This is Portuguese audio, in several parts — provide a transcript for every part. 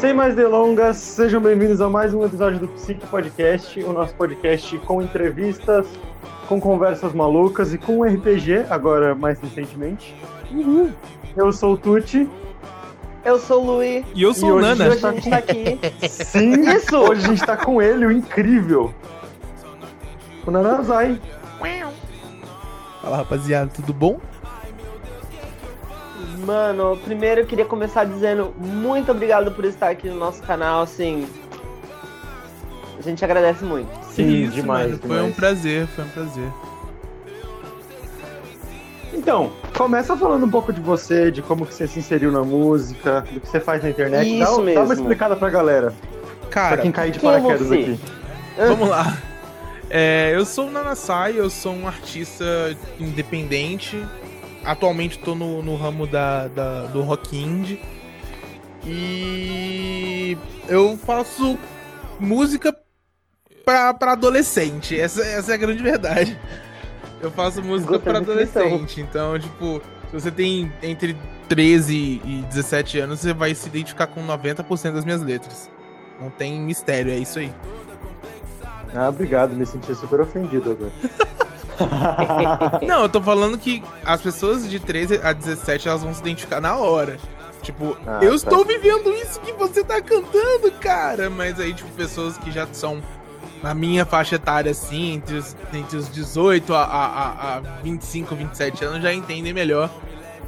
Sem mais delongas, sejam bem-vindos a mais um episódio do Psique Podcast, o nosso podcast com entrevistas, com conversas malucas e com RPG, agora mais recentemente. Uhul. Eu sou o Tuti. Eu sou o Luí. E eu sou o Nana. Hoje a gente tá aqui. Sim, Isso. hoje a gente tá com ele, o incrível. O Nanazai. Fala rapaziada, tudo bom? Mano, primeiro eu queria começar dizendo muito obrigado por estar aqui no nosso canal, assim. A gente agradece muito. Sim, Isso, demais, demais. Foi um prazer, foi um prazer. Então, começa falando um pouco de você, de como que você se inseriu na música, do que você faz na internet. Isso dá, mesmo. dá uma explicada pra galera. Cara, pra quem cair de paraquedas é aqui. Vamos lá. É, eu sou o Nanasai, eu sou um artista independente, atualmente tô no, no ramo da, da, do rock indie. E eu faço música pra, pra adolescente. Essa, essa é a grande verdade. Eu faço música para adolescente. Então, tipo, se você tem entre 13 e 17 anos, você vai se identificar com 90% das minhas letras. Não tem mistério, é isso aí. Ah, obrigado, me senti super ofendido agora. Não, eu tô falando que as pessoas de 13 a 17 elas vão se identificar na hora. Tipo, ah, eu tá. estou vivendo isso que você tá cantando, cara. Mas aí, tipo, pessoas que já são na minha faixa etária, assim, entre os, entre os 18 a, a, a 25, 27 anos, já entendem melhor.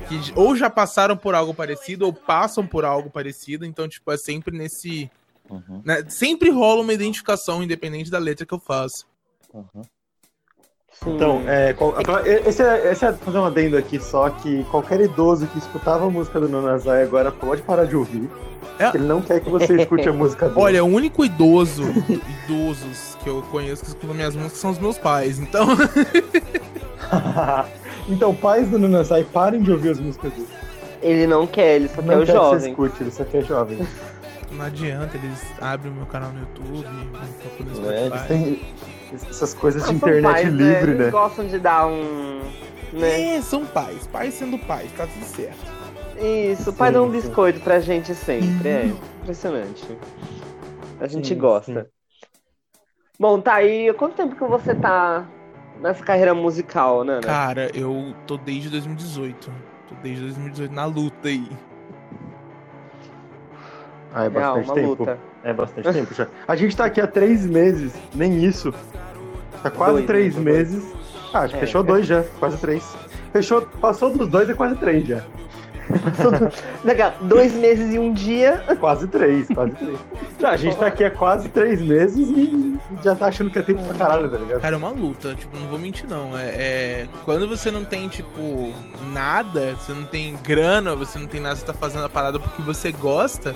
Que ou já passaram por algo parecido, ou passam por algo parecido. Então, tipo, é sempre nesse. Uhum. Né, sempre rola uma identificação, independente da letra que eu faço. Uhum. Então, é, esse, é, esse é fazer um adendo aqui só que qualquer idoso que escutava a música do Nonazai agora pode parar de ouvir. É. Ele não quer que você escute a música dele. Olha, o único idoso, idosos que eu conheço que escutam minhas músicas são os meus pais, então. então, pais do Nonazai, parem de ouvir as músicas dele. Ele não quer, ele só não quer o quer jovem. Que você escute, ele só quer jovem. Não adianta, eles abrem o meu canal no YouTube, no é, eles têm essas coisas de internet pais, né? livre, né? Eles gostam de dar um. Né? É, são pais. Pais sendo pais, tá tudo certo. Isso, o pai sim, dá um biscoito sim. pra gente sempre. É impressionante. A gente sim, gosta. Bom, tá aí. Quanto tempo que você tá nessa carreira musical, né? Cara, eu tô desde 2018. Tô desde 2018 na luta aí. Ah, é bastante é, tempo. Luta. É bastante tempo já. A gente tá aqui há três meses, nem isso. Tá quase dois, três né? meses. Ah, acho que é, fechou é. dois já, quase três. Fechou, passou dos dois é quase três já. Legal, dois meses e um dia. Quase três, quase três. Já, a gente tá aqui há quase três meses e já tá achando que é tempo pra caralho, tá ligado? Cara, é uma luta, tipo, não vou mentir não. É, é, Quando você não tem, tipo, nada, você não tem grana, você não tem nada, você tá fazendo a parada porque você gosta,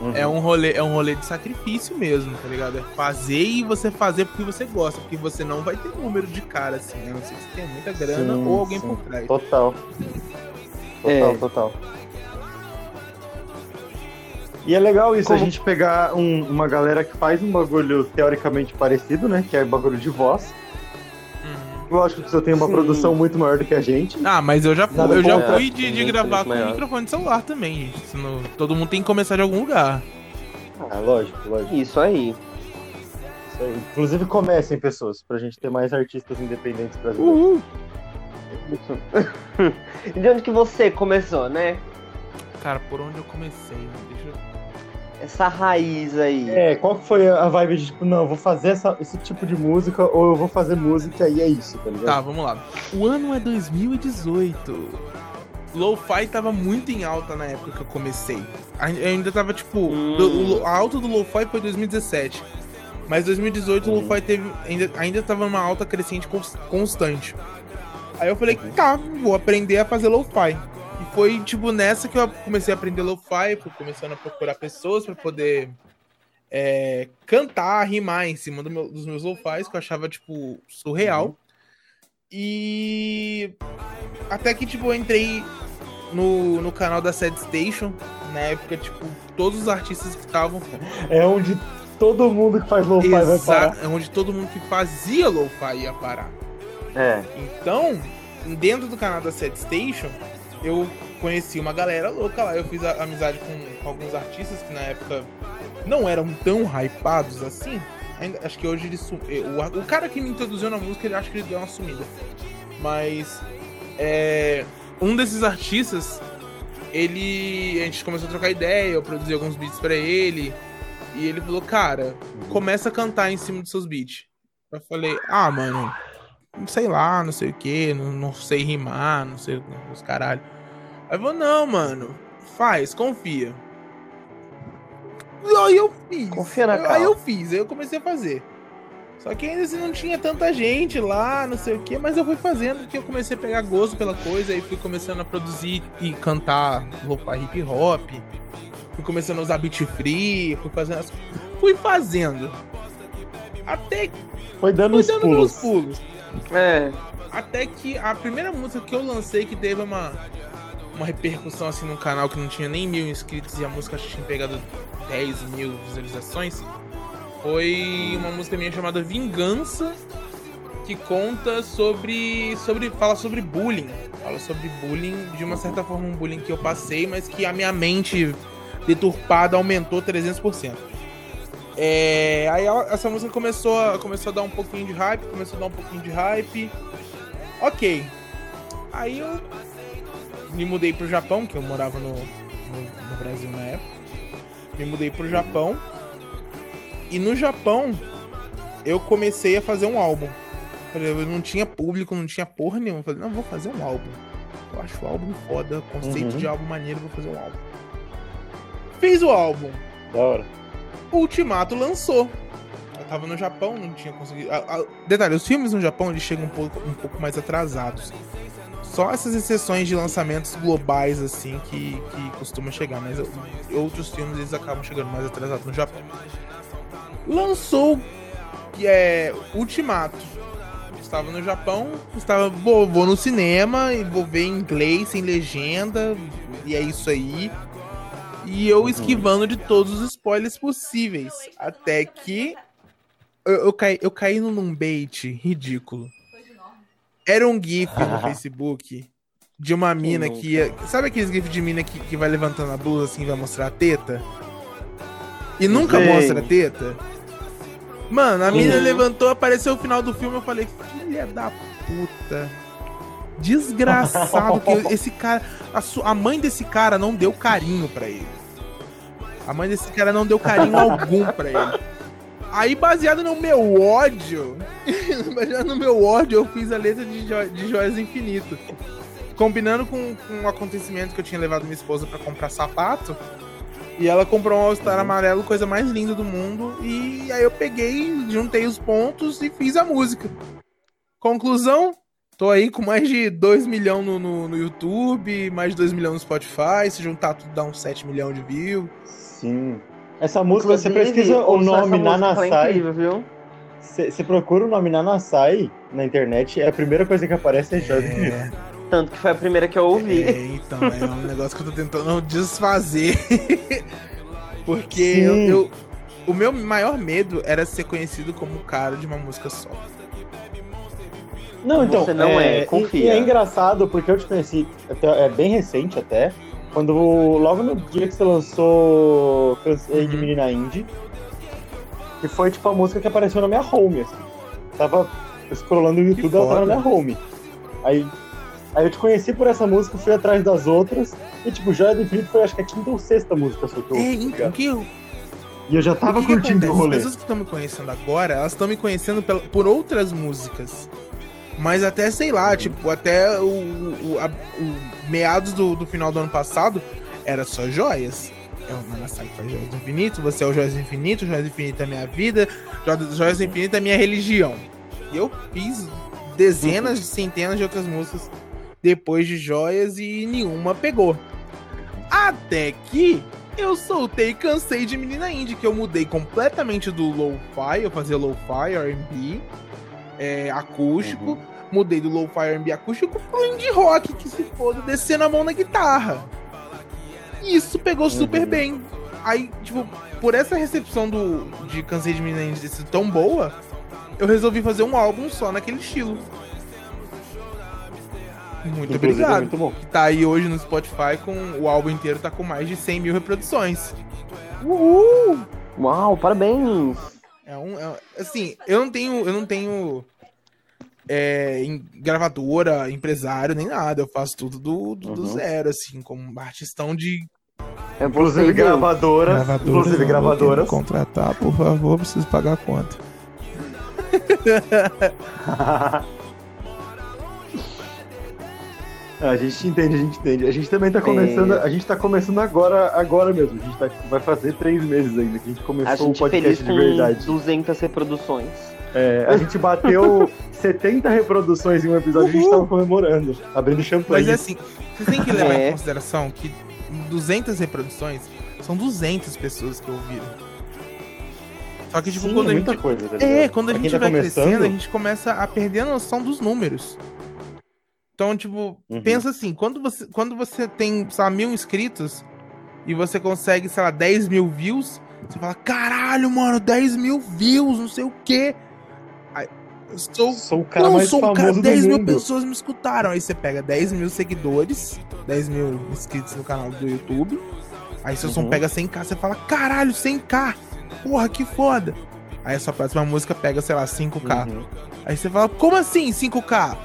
Uhum. É um rolê, é um rolê de sacrifício mesmo, tá ligado? É fazer e você fazer porque você gosta, porque você não vai ter número de cara assim, a não ser que você tenha muita grana sim, ou alguém sim. por trás. Total. Total, é. total. E é legal isso, Como... a gente pegar um, uma galera que faz um bagulho teoricamente parecido, né? Que é bagulho de voz. Lógico que você tem uma Sim. produção muito maior do que a gente. Ah, mas eu já, fui, eu já fui de, de gravar com maior. microfone de celular também, gente. Senão, todo mundo tem que começar de algum lugar. Ah, lógico, lógico. Isso aí. Isso aí. Inclusive comecem, pessoas, pra gente ter mais artistas independentes brasileiros. Uhul. de onde que você começou, né? Cara, por onde eu comecei? Né? Essa raiz aí. É, qual foi a vibe de tipo, não, eu vou fazer essa, esse tipo de música ou eu vou fazer música e é isso, tá ligado? Tá, vamos lá. O ano é 2018. Lo-fi tava muito em alta na época que eu comecei. Eu ainda tava tipo. Hum. a alta do Lo-fi foi 2017. Mas 2018 hum. o Lo-fi teve, ainda, ainda tava numa alta crescente constante. Aí eu falei, tá, vou aprender a fazer lo-fi. Foi, tipo, nessa que eu comecei a aprender lo-fi, começando a procurar pessoas para poder é, cantar, rimar em cima do meu, dos meus lo-fis, que eu achava, tipo, surreal. Uhum. E até que, tipo, eu entrei no, no canal da Sad Station, na época, tipo, todos os artistas que estavam... É onde todo mundo que faz lo-fi vai parar. É onde todo mundo que fazia lo-fi ia parar. É. Então, dentro do canal da Set Station, eu conheci uma galera louca lá. Eu fiz amizade com, com, alguns artistas que na época não eram tão hypados assim. Ainda, acho que hoje ele eh, o, o cara que me introduziu na música, ele acho que ele deu uma sumida. Mas é, um desses artistas, ele. A gente começou a trocar ideia, eu produzi alguns beats para ele. E ele falou, cara, começa a cantar em cima dos seus beats. Eu falei, ah, mano, sei lá, não sei o que, não, não sei rimar, não sei os caralho. Aí eu falei, não, mano, faz, confia. Aí eu fiz. Confia na Aí eu fiz, aí eu comecei a fazer. Só que ainda assim não tinha tanta gente lá, não sei o que, mas eu fui fazendo que eu comecei a pegar gosto pela coisa e fui começando a produzir e cantar lo-fi hip hop. Fui começando a usar beat free, fui fazendo as... Fui fazendo. Até Foi dando fui os dando pulos. meus pulos. É. Até que a primeira música que eu lancei que teve uma, uma repercussão assim no canal que não tinha nem mil inscritos e a música tinha pegado 10 mil visualizações foi uma música minha chamada Vingança que conta sobre sobre fala sobre bullying fala sobre bullying de uma certa forma um bullying que eu passei mas que a minha mente deturpada aumentou 300% é, aí essa música começou a, começou a dar um pouquinho de hype começou a dar um pouquinho de hype ok aí eu me mudei pro Japão que eu morava no, no, no Brasil na época me mudei pro Japão e no Japão, eu comecei a fazer um álbum. Eu não tinha público, não tinha porra nenhuma. Falei, não, vou fazer um álbum. Eu acho o álbum foda, conceito Uhum. de álbum maneiro, vou fazer um álbum. Fiz o álbum. Da hora. Ultimato lançou. Eu tava no Japão, não tinha conseguido. ah, ah, detalhe, os filmes no Japão eles chegam um pouco, um pouco mais atrasados. Só essas exceções de lançamentos globais, assim, que, que costumam chegar, mas outros filmes eles acabam chegando mais atrasados no Japão. Lançou é Ultimato. Estava no Japão, estava vou, vou no cinema e vou ver em inglês sem legenda e é isso aí. E eu esquivando de todos os spoilers possíveis. Até que eu, eu caí, eu caí num bait ridículo. Era um GIF no Facebook de uma mina nunca? que ia. Sabe aqueles GIF de mina que, que vai levantando a blusa assim e vai mostrar a teta? E nunca Sim. mostra a teta? Mano, a mina Uhum. levantou, apareceu o final do filme, eu falei, filha da puta. Desgraçado que esse cara. A, su- a mãe desse cara não deu carinho pra ele. A mãe desse cara não deu carinho algum pra ele. Aí, baseado no meu ódio, baseado no meu ódio, eu fiz a letra de, jo de Joias Infinito. Combinando com, com um acontecimento que eu tinha levado minha esposa pra comprar sapato. E ela comprou um All-Star amarelo, coisa mais linda do mundo. E aí eu peguei, juntei os pontos e fiz a música. Conclusão, tô aí com mais de 2 milhões no, no, no YouTube, mais de 2 milhões no Spotify. Se juntar tudo dá uns 7 milhões de views. Sim. Essa música, você Inclusive, pesquisa o nome é Nanasai, incrível, viu? você você procura o nome Nanasai na internet, é a primeira coisa que aparece é Jordan. É, Tanto que foi a primeira que eu ouvi. é, então, é um negócio que eu tô tentando desfazer. Porque eu, eu- o meu maior medo era ser conhecido como o cara de uma música só. Não, então, Você não é, e- confia. E, é engraçado porque eu te conheci, até- é bem recente até, quando logo no dia que você lançou Cansei de Uhum. Menina Indie, que foi tipo a música que apareceu na minha home, assim. Tava scrollando o YouTube, ela tava na minha home. Aí, aí eu te conheci por essa música, fui atrás das outras, e tipo, Joia do Infinito foi acho que a quinta ou sexta música só que eu É, tá então, o que eu, E eu já tava o que que curtindo o acontece? rolê. As pessoas que estão me conhecendo agora, elas estão me conhecendo pela- por outras músicas. Mas até, sei lá, tipo, até o, o- a- o meados do, do final do ano passado, era só joias. É o Manasai Joias Infinito, você é o Joias Infinito, Joias Infinito é minha vida, Jo- Joias Infinito é minha religião. E eu fiz dezenas, centenas de outras músicas depois de Joias e nenhuma pegou. Até que eu soltei Cansei de Menina Indie, que eu mudei completamente do lo-fi, eu fazia lo-fi, R&B, é, acústico, mudei do lo-fi R&B acústico pro indie rock, que se foda, descendo a mão na guitarra. E isso pegou super Uhum. bem. Aí, tipo, por essa recepção do, de Cansei de Menina Indie ser tão boa, eu resolvi fazer um álbum só naquele estilo. Muito Inclusive, é obrigado. muito bom. Que tá aí hoje no Spotify com o álbum inteiro tá com mais de 100 mil reproduções. Uhul! Uau, parabéns! É um, é- assim, eu não tenho, eu não tenho é, em- gravadora, empresário nem nada. Eu faço tudo do, do, do Uhum. zero, assim, como artistão de É Inclusive você, Deus. gravadoras. inclusive gravadoras. contratar, por favor, preciso pagar a conta. a gente entende, a gente entende. A gente também tá começando. A gente tá começando agora, agora mesmo. A gente tá, vai fazer três meses ainda que a gente A começou o gente podcast feliz de com verdade. 200 reproduções. É, a gente bateu 70 reproduções em um episódio e a gente tava comemorando, abrindo champanhe. Mas é assim, vocês têm que levar É. em consideração que 200 reproduções são 200 pessoas que ouviram. Só que, tipo, Sim, quando é a muita gente. coisa. Tá É, quando a gente tá vai crescendo, começando- a gente começa a perder a noção dos números. Então, tipo, Uhum. pensa assim, quando você, quando você tem, sei lá, mil inscritos e você consegue, sei lá, 10 mil views, você fala, caralho, mano, 10 mil views, não sei o quê. Sou Sou o cara não, mais sou um famoso cara, do 10 mil pessoas me escutaram. Aí você pega 10 mil seguidores, 10 mil inscritos no canal do YouTube. Aí seu som Uhum. pega 100k, você fala, caralho, 100k, porra, que foda. Aí a sua próxima música pega, sei lá, 5k. Uhum. Aí você fala, como assim 5k?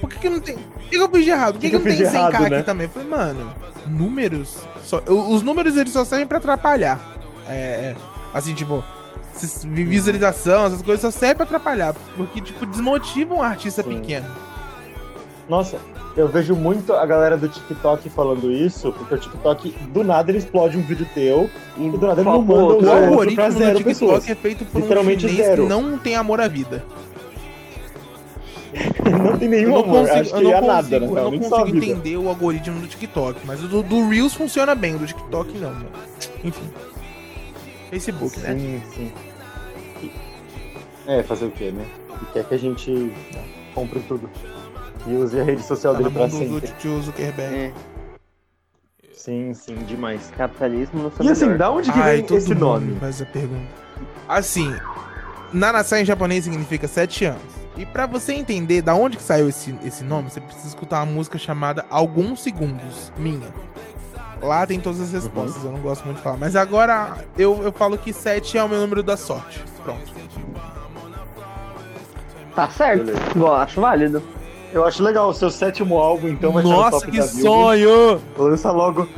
Por que, que não tem. Por que, que eu fiz de errado? Por que, Que que, que não tem fiz de 100k errado, aqui né? também? Eu falei, mano, números. só- os números eles só servem pra atrapalhar. É, é, assim, tipo, visualização, essas coisas só servem pra atrapalhar. Porque, tipo, desmotivam um artista Sim. pequeno. Nossa, eu vejo muito a galera do TikTok falando isso, porque o TikTok, do nada, ele explode um vídeo teu E do nada ele não manda outro, o O algoritmo pra algoritmo zero do TikTok pessoas. é feito por Literalmente um chinês zero. que não tem amor à vida. não tem Eu nenhum não amor, consigo, acho eu que não é consigo, nada, né? eu não consigo entender o algoritmo do TikTok, mas o do, do Reels funciona bem, o do TikTok não, mano. Enfim. Facebook, né? Sim, sim. É, fazer o quê, né? Ele quer que a gente compre tudo. E use a rede social Tá dele pra do, do sempre. tio Zuckerberg. É, Sim, sim, demais. capitalismo no seu E assim, melhor. da onde que Ai, vem todo esse mundo nome? Faz a pergunta. Assim, Nanasai em japonês significa sete anos. E pra você entender da onde que saiu esse, esse nome, você precisa escutar uma música chamada Alguns Segundos, minha. Lá tem todas as respostas, Uhum. eu não gosto muito de falar. Mas agora eu, eu falo que 7 é o meu número da sorte. Pronto. Tá certo. Eu acho válido. Eu acho legal, o seu sétimo álbum, então vai ser no Nossa, top que da sonho! Lança logo.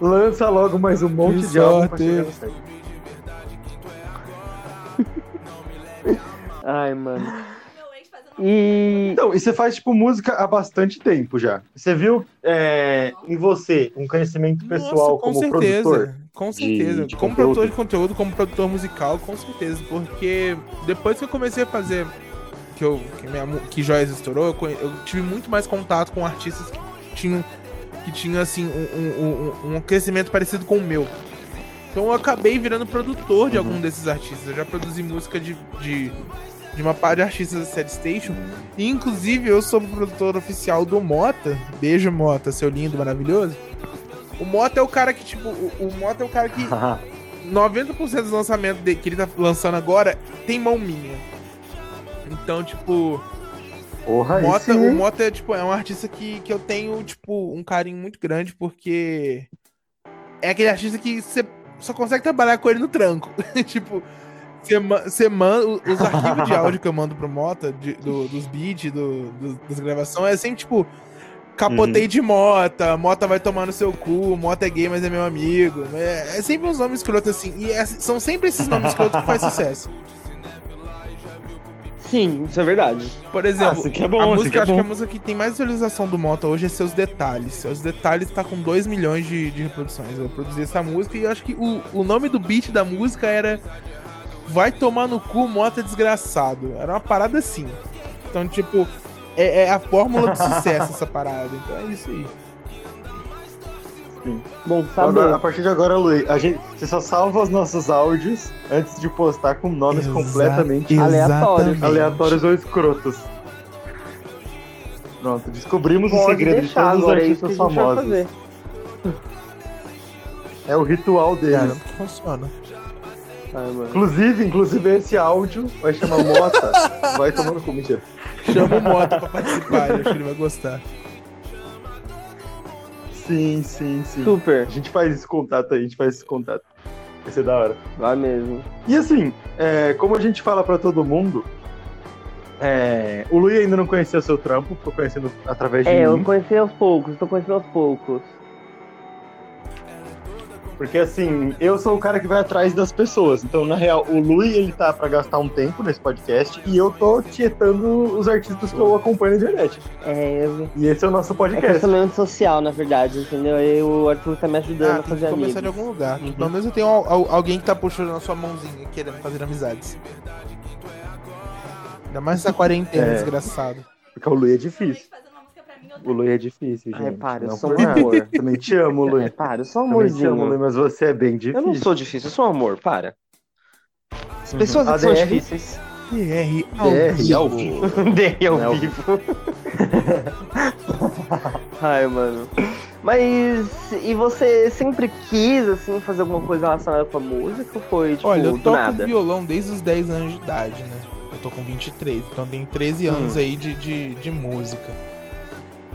Lança logo mais um monte Que de álbum pra chegar no sétimo. Ai, mano. E. Então, e você faz, tipo, música há bastante tempo já. Você viu é, em você um conhecimento pessoal Nossa, com como certeza. produtor? Com certeza. de como conteúdo? produtor de conteúdo, como produtor musical, com certeza. Porque depois que eu comecei a fazer. Que, eu, que, minha, que Joias estourou, eu, eu tive muito mais contato com artistas que tinham, que tinham assim, um, um- um- um crescimento parecido com o meu. Então eu acabei virando produtor de Uhum. algum desses artistas. Eu já produzi música de, de, de uma par de artistas da Sad Station. E inclusive eu sou produtor oficial do Mota. Beijo, Mota, seu lindo, maravilhoso. O Mota é o cara que, tipo, o, o Mota é o cara que 90% dos lançamentos dele, que ele tá lançando agora tem mão minha. Então, tipo, Porra, Mota, esse... o Mota é, tipo, é um artista que, que eu tenho, tipo, um carinho muito grande, porque é aquele artista que você só consegue trabalhar com ele no tranco. tipo, você ma- você manda. o- Os arquivos de áudio que eu mando pro Mota, de- do- dos beats, do, do- das gravações, é sempre tipo. Capotei de Mota, Mota vai tomar no seu cu, Mota é gay, mas é meu amigo. É, é sempre uns nomes escrotos assim. E é- são sempre esses nomes escrotos que faz sucesso. Sim, isso é verdade. Por exemplo, aqui é bom, a música, é acho que a música que tem mais visualização do Mota hoje é Seus Detalhes. Seus Detalhes tá com 2 milhões de, de reproduções. Eu produzi essa música e eu acho que o, o nome do beat da música era Vai Tomar no Cu, Mota Desgraçado. Era uma parada assim. Então, tipo, é, é a fórmula do sucesso essa parada. Então é isso aí. Bom Então, saber. agora, a partir de agora, Luiz, a gente, você só salva os nossos áudios antes de postar com nomes Exa- completamente aleatórios. aleatórios ou escrotos. Pronto, descobrimos o Pode segredo de todos os agora, é artistas famosos. É o ritual deles. Que funciona. Ai. Inclusive, inclusive esse áudio vai chamar Mota. vai tomando com mentira. Chama o Mota pra participar, eu acho que ele vai gostar. Sim, sim, sim. Super. A gente faz esse contato aí, a gente faz esse contato. Vai ser da hora. Vai mesmo. E assim, é, como a gente fala pra todo mundo, é, o Lui ainda não conhecia seu trampo, tô conhecendo através de É, eu mim. conheci aos poucos, tô conhecendo aos poucos. Porque assim, eu sou o cara que vai atrás das pessoas. Então, na real, o Lui, ele tá pra gastar um tempo nesse podcast e eu tô tietando os artistas que eu acompanho na internet. É, eu... E esse é o nosso é podcast. sou meio antissocial, na verdade, entendeu? Aí o Arthur tá me ajudando Ah, a fazer que começar de amigos. algum lugar. Uhum. Pelo menos eu tenho al- al- alguém que tá puxando a sua mãozinha, querendo fazer amizades. Ainda mais essa quarentena, É. desgraçado. Porque o Lui é difícil. O Lui é difícil, gente. Ai, para, eu Não sou um amor. Também te amo, Lui. É, para, eu sou um Também te amo, Lui, amorzinho. mas você é bem difícil. Eu não sou difícil, eu sou um amor, para. As Uhum. pessoas que são difíceis. DR ao DR ao vivo. Dei ao Não. vivo. Ai, mano. Mas e você sempre quis, assim, fazer alguma coisa relacionada com a música ou foi, tipo, Olha, eu toco nada? violão desde os 10 anos de idade, né? Eu tô com 23, então tenho 13 Hum. anos aí de, de, de música.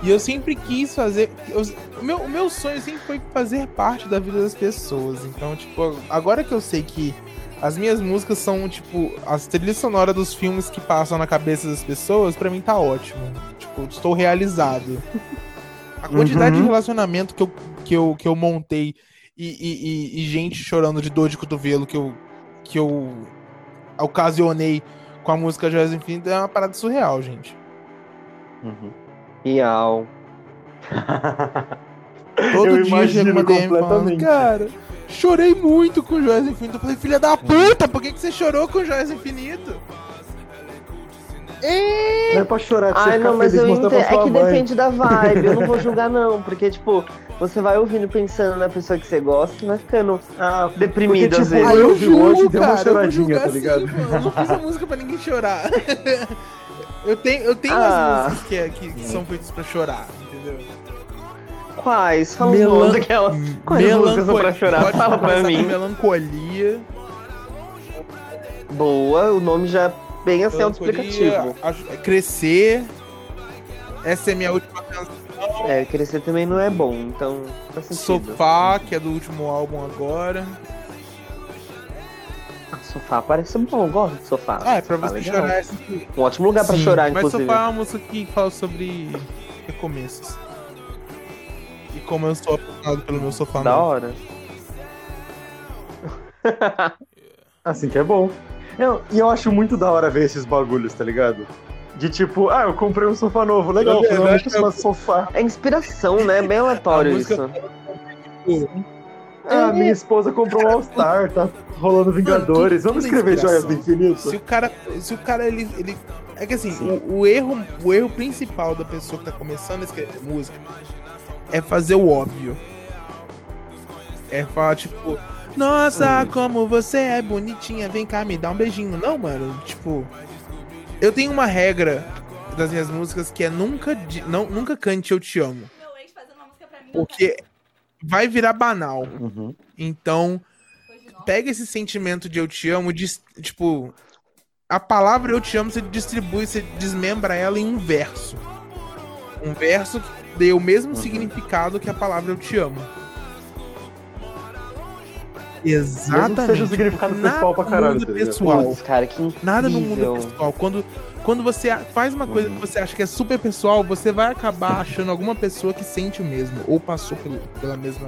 E eu sempre quis fazer. eu- o, meu, o meu sonho sempre foi fazer parte da vida das pessoas. Então, tipo, agora que eu sei que as minhas músicas são, tipo, as trilhas sonoras dos filmes que passam na cabeça das pessoas, pra mim tá ótimo. Tipo, estou realizado. A quantidade Uhum. de relacionamento que eu, que eu, que eu montei e, e- e- e gente chorando de dor de cotovelo que eu, que eu ocasionei com a música Joias Infinitas é uma parada surreal, gente. Uhum. Real. Todo Eu dia chega uma DM falando, completamente. cara, chorei muito com Joias Infinitas. Eu falei, filha da puta, por que, que você chorou com Joias Infinitas? É, Não é pra chorar, pra Ai, não, mas eu entendo. É que mãe. depende da vibe. Eu não vou julgar, não. Porque, tipo, você vai ouvindo pensando na pessoa que você gosta e vai ficando Ah, deprimido Porque, às tipo, vezes. Aí eu ouvi hoje, julgo, deu uma cara, eu vou choradinha, julgar tá ligado? sim, mano. Eu não fiz a música pra ninguém chorar. eu tenho, eu tenho Ah. as músicas que, é- que- que são feitas pra chorar, entendeu? Quais? Fala Melan- os nomes daquelas. Quais músicas são pra chorar? Pode Fala pra mim. Melancolia. Boa, o nome já é bem assim autoexplicativo. acho- Crescer. Essa é minha última canção. É, crescer também não é bom, então. Sofá, que é do último álbum agora. Sofá parece bom, eu gosto de sofá. Ah, é pra Sofá você legal. chorar. Essa... Um ótimo lugar pra Sim, chorar, Mas inclusive. Sofá é uma música que fala sobre recomeços. E como eu sou apaixonado pelo meu sofá Da novo. hora. Assim que é bom. Eu- e eu acho muito da hora ver esses bagulhos, tá ligado? De tipo, ah, eu comprei um sofá novo, legal, Eu- eu finalmente eu sofá. É inspiração, né? Bem aleatório isso. Ah, minha esposa comprou um All-Star, tá rolando Vingadores. Vamos escrever Joias do. Infinito? Se o cara, se o cara ele, ele é que assim, o, o erro, o erro principal da pessoa que tá começando a escrever música é fazer o óbvio. É falar tipo, nossa, como você é bonitinha, vem cá me dá um beijinho. Não, mano, tipo, eu tenho uma regra das minhas músicas que é nunca não nunca cante eu te amo, Meu ex fazendo uma música pra mim. porque vai virar banal. Uhum. Então, pega esse sentimento de eu te amo, dis- tipo, a palavra eu te amo, você distribui, você desmembra ela em um verso. Um verso que dê o mesmo significado que a palavra eu te amo. Exatamente. seja um significado Nada pessoal pra no caralho, mundo tá ligado? pessoal. Putz, cara, que incrível. Nada no mundo pessoal. Quando, quando você faz uma coisa Uhum. que você acha que é super pessoal, você vai acabar achando alguma pessoa que sente o mesmo, ou passou pelo, pela mesma.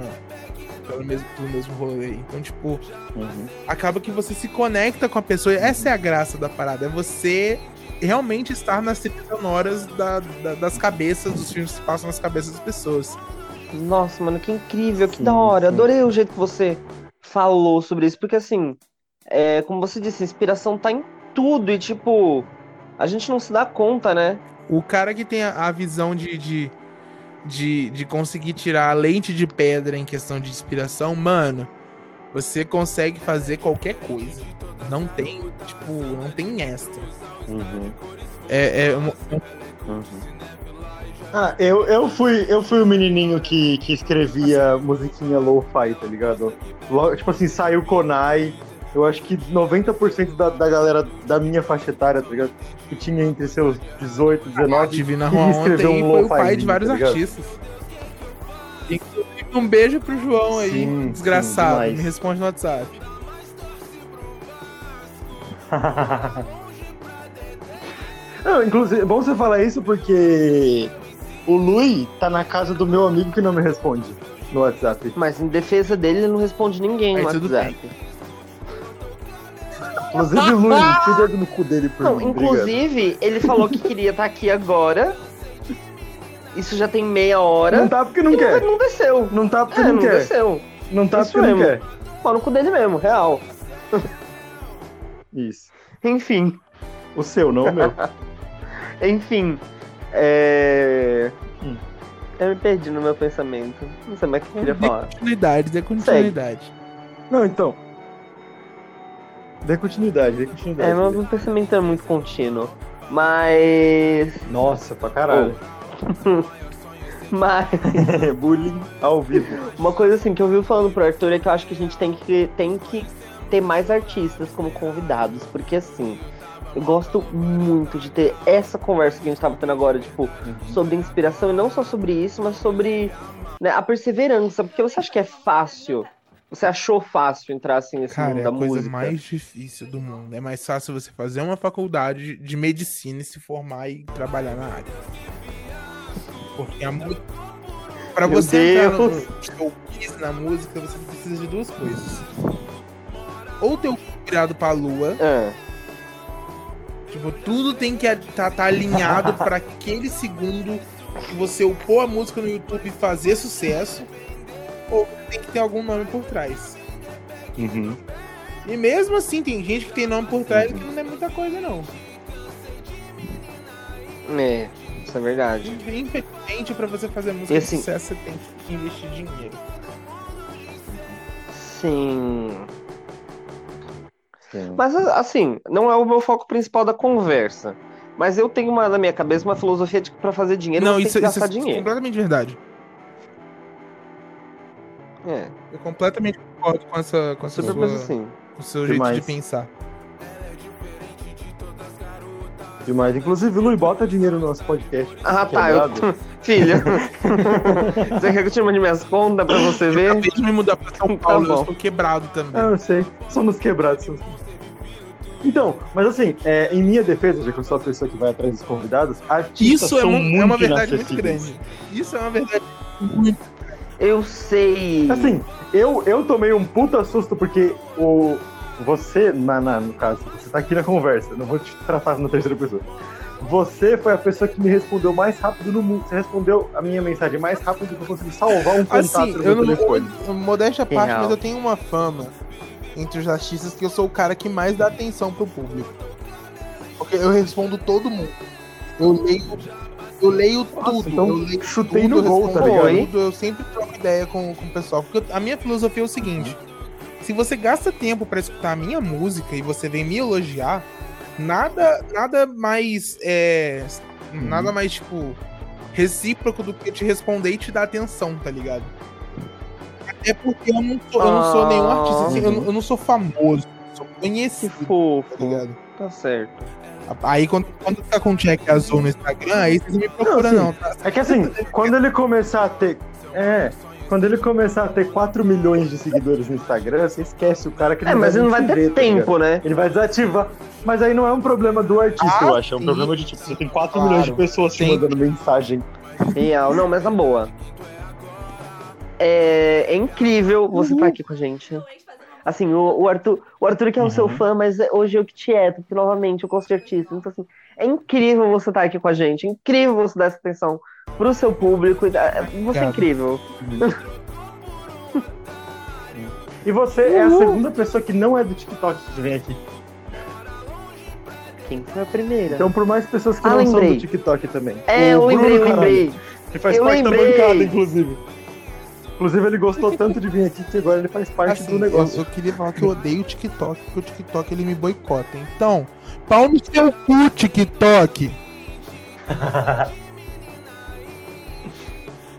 Pelo mesmo, pelo mesmo rolê. Então, tipo, Uhum. acaba que você se conecta com a pessoa. Essa é a graça da parada. É você realmente estar nas trilhas sonoras da, da- das cabeças, dos filmes que passam nas cabeças das pessoas. Nossa, mano, que incrível, que Sim, da hora. sim. Adorei o jeito que você falou sobre isso, porque assim, é, como você disse, a inspiração tá em tudo e tipo, a gente não se dá conta, né? O cara que tem a, a visão de, de, de, de conseguir tirar a lente de pedra em questão de inspiração, mano, você consegue fazer qualquer coisa. Não tem, tipo, não tem extra. Uhum. É, é um- Ah, eu, eu, fui, eu fui o menininho que, que escrevia musiquinha lo-fi, tá ligado? Logo, tipo assim, saiu Konai. Eu acho que 90% da, da galera da minha faixa etária, tá ligado? Que tinha entre seus 18 e A 19. Divina queria Juan escrever ontem um foi o pai de vários tá artistas. Inclusive, Um beijo pro João aí, Sim, desgraçado. sim. Me responde no WhatsApp. Não, inclusive, é bom você falar isso porque o Lui tá na casa do meu amigo que não me responde no WhatsApp. Mas em defesa dele, ele não responde ninguém Aí no tudo WhatsApp. Inclusive, Lui, o dedo no cu dele por Não, mim. obrigado. inclusive, ele falou que queria estar aqui agora. Isso já tem meia hora. Não tá porque não e quer. não, não desceu. Não tá porque É, não não quer. desceu. Não tá Isso porque não mesmo. quer. Pau no cu dele mesmo, real. Isso. Enfim, O seu, não o meu. enfim. É... Hum. Eu me perdi no meu pensamento. Não sei mais o que eu queria Dê falar. continuidade, dê continuidade. Não, então. Dê continuidade, dê continuidade. É, meu, meu pensamento é muito contínuo. Mas. Nossa, pra caralho. Mas. Bullying ao vivo. Uma coisa assim que eu vi falando pro Arthur é que eu acho que a gente tem que, tem que ter mais artistas como convidados. Porque assim, eu gosto muito de ter essa conversa que a gente tava tendo agora, tipo, sobre inspiração, e não só sobre isso, mas sobre né, a perseverança. Porque você acha que é fácil? Você achou fácil entrar assim nesse Cara, mundo é da a coisa música? mais difícil do mundo. É mais fácil você fazer uma faculdade de medicina e se formar e trabalhar na área. Porque a música. Pra Meu você entrar no Deus. showbiz na música, você precisa de duas coisas. Ou ter o cu virado pra lua, Ah, tipo, tudo tem que estar tá, alinhado pra aquele segundo que você upou a música no YouTube e fazer sucesso. Ou tem que ter algum nome por trás. Uhum. E mesmo assim, tem gente que tem nome por trás que não é muita coisa, não. é, isso é verdade. Infelizmente, pra você fazer música E de assim- sucesso, você tem que investir dinheiro. Sim. Mas assim, não é o meu foco principal da conversa. Mas eu tenho uma na minha cabeça uma filosofia de que pra fazer dinheiro não, você isso, tem que isso gastar é dinheiro. completamente verdade. É, Eu completamente concordo com essa, com essa sua, coisa assim. com o seu Demais. jeito de pensar. Demais. Inclusive, Lui, bota dinheiro no nosso podcast. Ah, tá. Eu... Quebrado. Filho, você quer que eu te mande minhas contas pra você Eu ver? acabei de me mudar pra São Tá Paulo, eu bom. estou quebrado também. Ah, eu sei. Somos quebrados. somos- Então, mas assim, é, em minha defesa, já que eu sou a pessoa que vai atrás dos convidados, artistas Isso é, mu- muito é uma verdade muito grande. Isso é uma verdade muito Eu sei. Assim, eu, eu tomei um puta susto porque o você, na, na- no caso, você tá aqui na conversa, não vou te tratar na terceira pessoa. Você foi a pessoa que me respondeu mais rápido no mundo. Você respondeu a minha mensagem mais rápido do que eu consegui salvar um contato Assim, no eu meu não telefone. eu- modéstia à parte, Real. mas eu tenho uma fama entre os artistas que eu sou o cara que mais dá atenção pro público. Porque eu respondo todo mundo. Eu leio, eu leio tudo. então eu leio chutei tudo, no eu gol, tá ligado? tudo, eu sempre troco ideia com, com o pessoal. Porque a minha filosofia é o seguinte: se você gasta tempo pra escutar a minha música e você vem me elogiar, nada, nada mais é, Uhum. nada mais tipo recíproco do que te responder e te dar atenção, tá ligado? Até porque eu não sou, eu não sou nenhum artista, assim, eu, não- eu não sou famoso, eu sou Que conhecido, tá fofo. ligado? Tá certo. Aí quando, quando tá com check azul no Instagram, aí vocês não me procuram, assim, não, tá? É que assim, quando ele começar a ter. É. Quando ele começar a ter 4 milhões de seguidores no Instagram, você esquece o cara que É, mas ele não vai ter te tá tempo, né? Ele vai desativar. Mas aí não é um problema do artista, Ah, eu acho. É um sim. problema de tipo, você tem 4 Claro. milhões de pessoas te Sim. mandando mensagem. Real. Não, mas na boa. É, é incrível você estar aqui com a gente. Assim, o, o Arthur, o Arthur que é o seu Uhum. fã, mas hoje eu que te é, porque novamente eu gosto artista. Então, assim, é incrível você estar aqui com a gente. É incrível você dar essa atenção pro seu público. dar- Você é incrível. E você é a segunda pessoa que não é do TikTok que vem aqui. Quem foi a primeira? Então, por mais pessoas que Ah, não são lembrei. do TikTok também. é, eu O Bruno lembrei, eu Caralho, lembrei. Que faz Eu parte lembrei. da bancada, inclusive. Inclusive, ele gostou tanto de vir aqui que agora ele faz parte Assim, do negócio. Eu, eu queria falar que eu odeio o TikTok, porque o TikTok ele me boicota. Então, pau no seu cu, TikTok.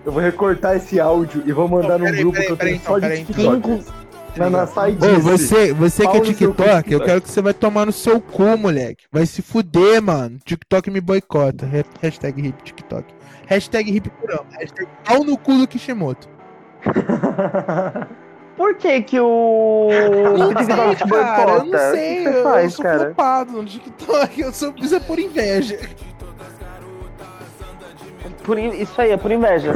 Eu vou recortar esse áudio e vou mandar Não, num grupo peraí, que eu tenho então, só de. TikTok. Na, na. Ô, você, você que é no TikTok, eu quero que você vai tomar no seu cu, moleque. Vai se fuder, mano. TikTok me boicota. Hashtag hip TikTok. Hashtag hip. Hashtag pau no cu do Kishimoto. Por que que o Não TikTok sei, te cara, eu não sei. Que eu, faz, sou cara? flopado no TikTok. Eu sou, isso é por inveja. Por in- Isso aí, é por inveja.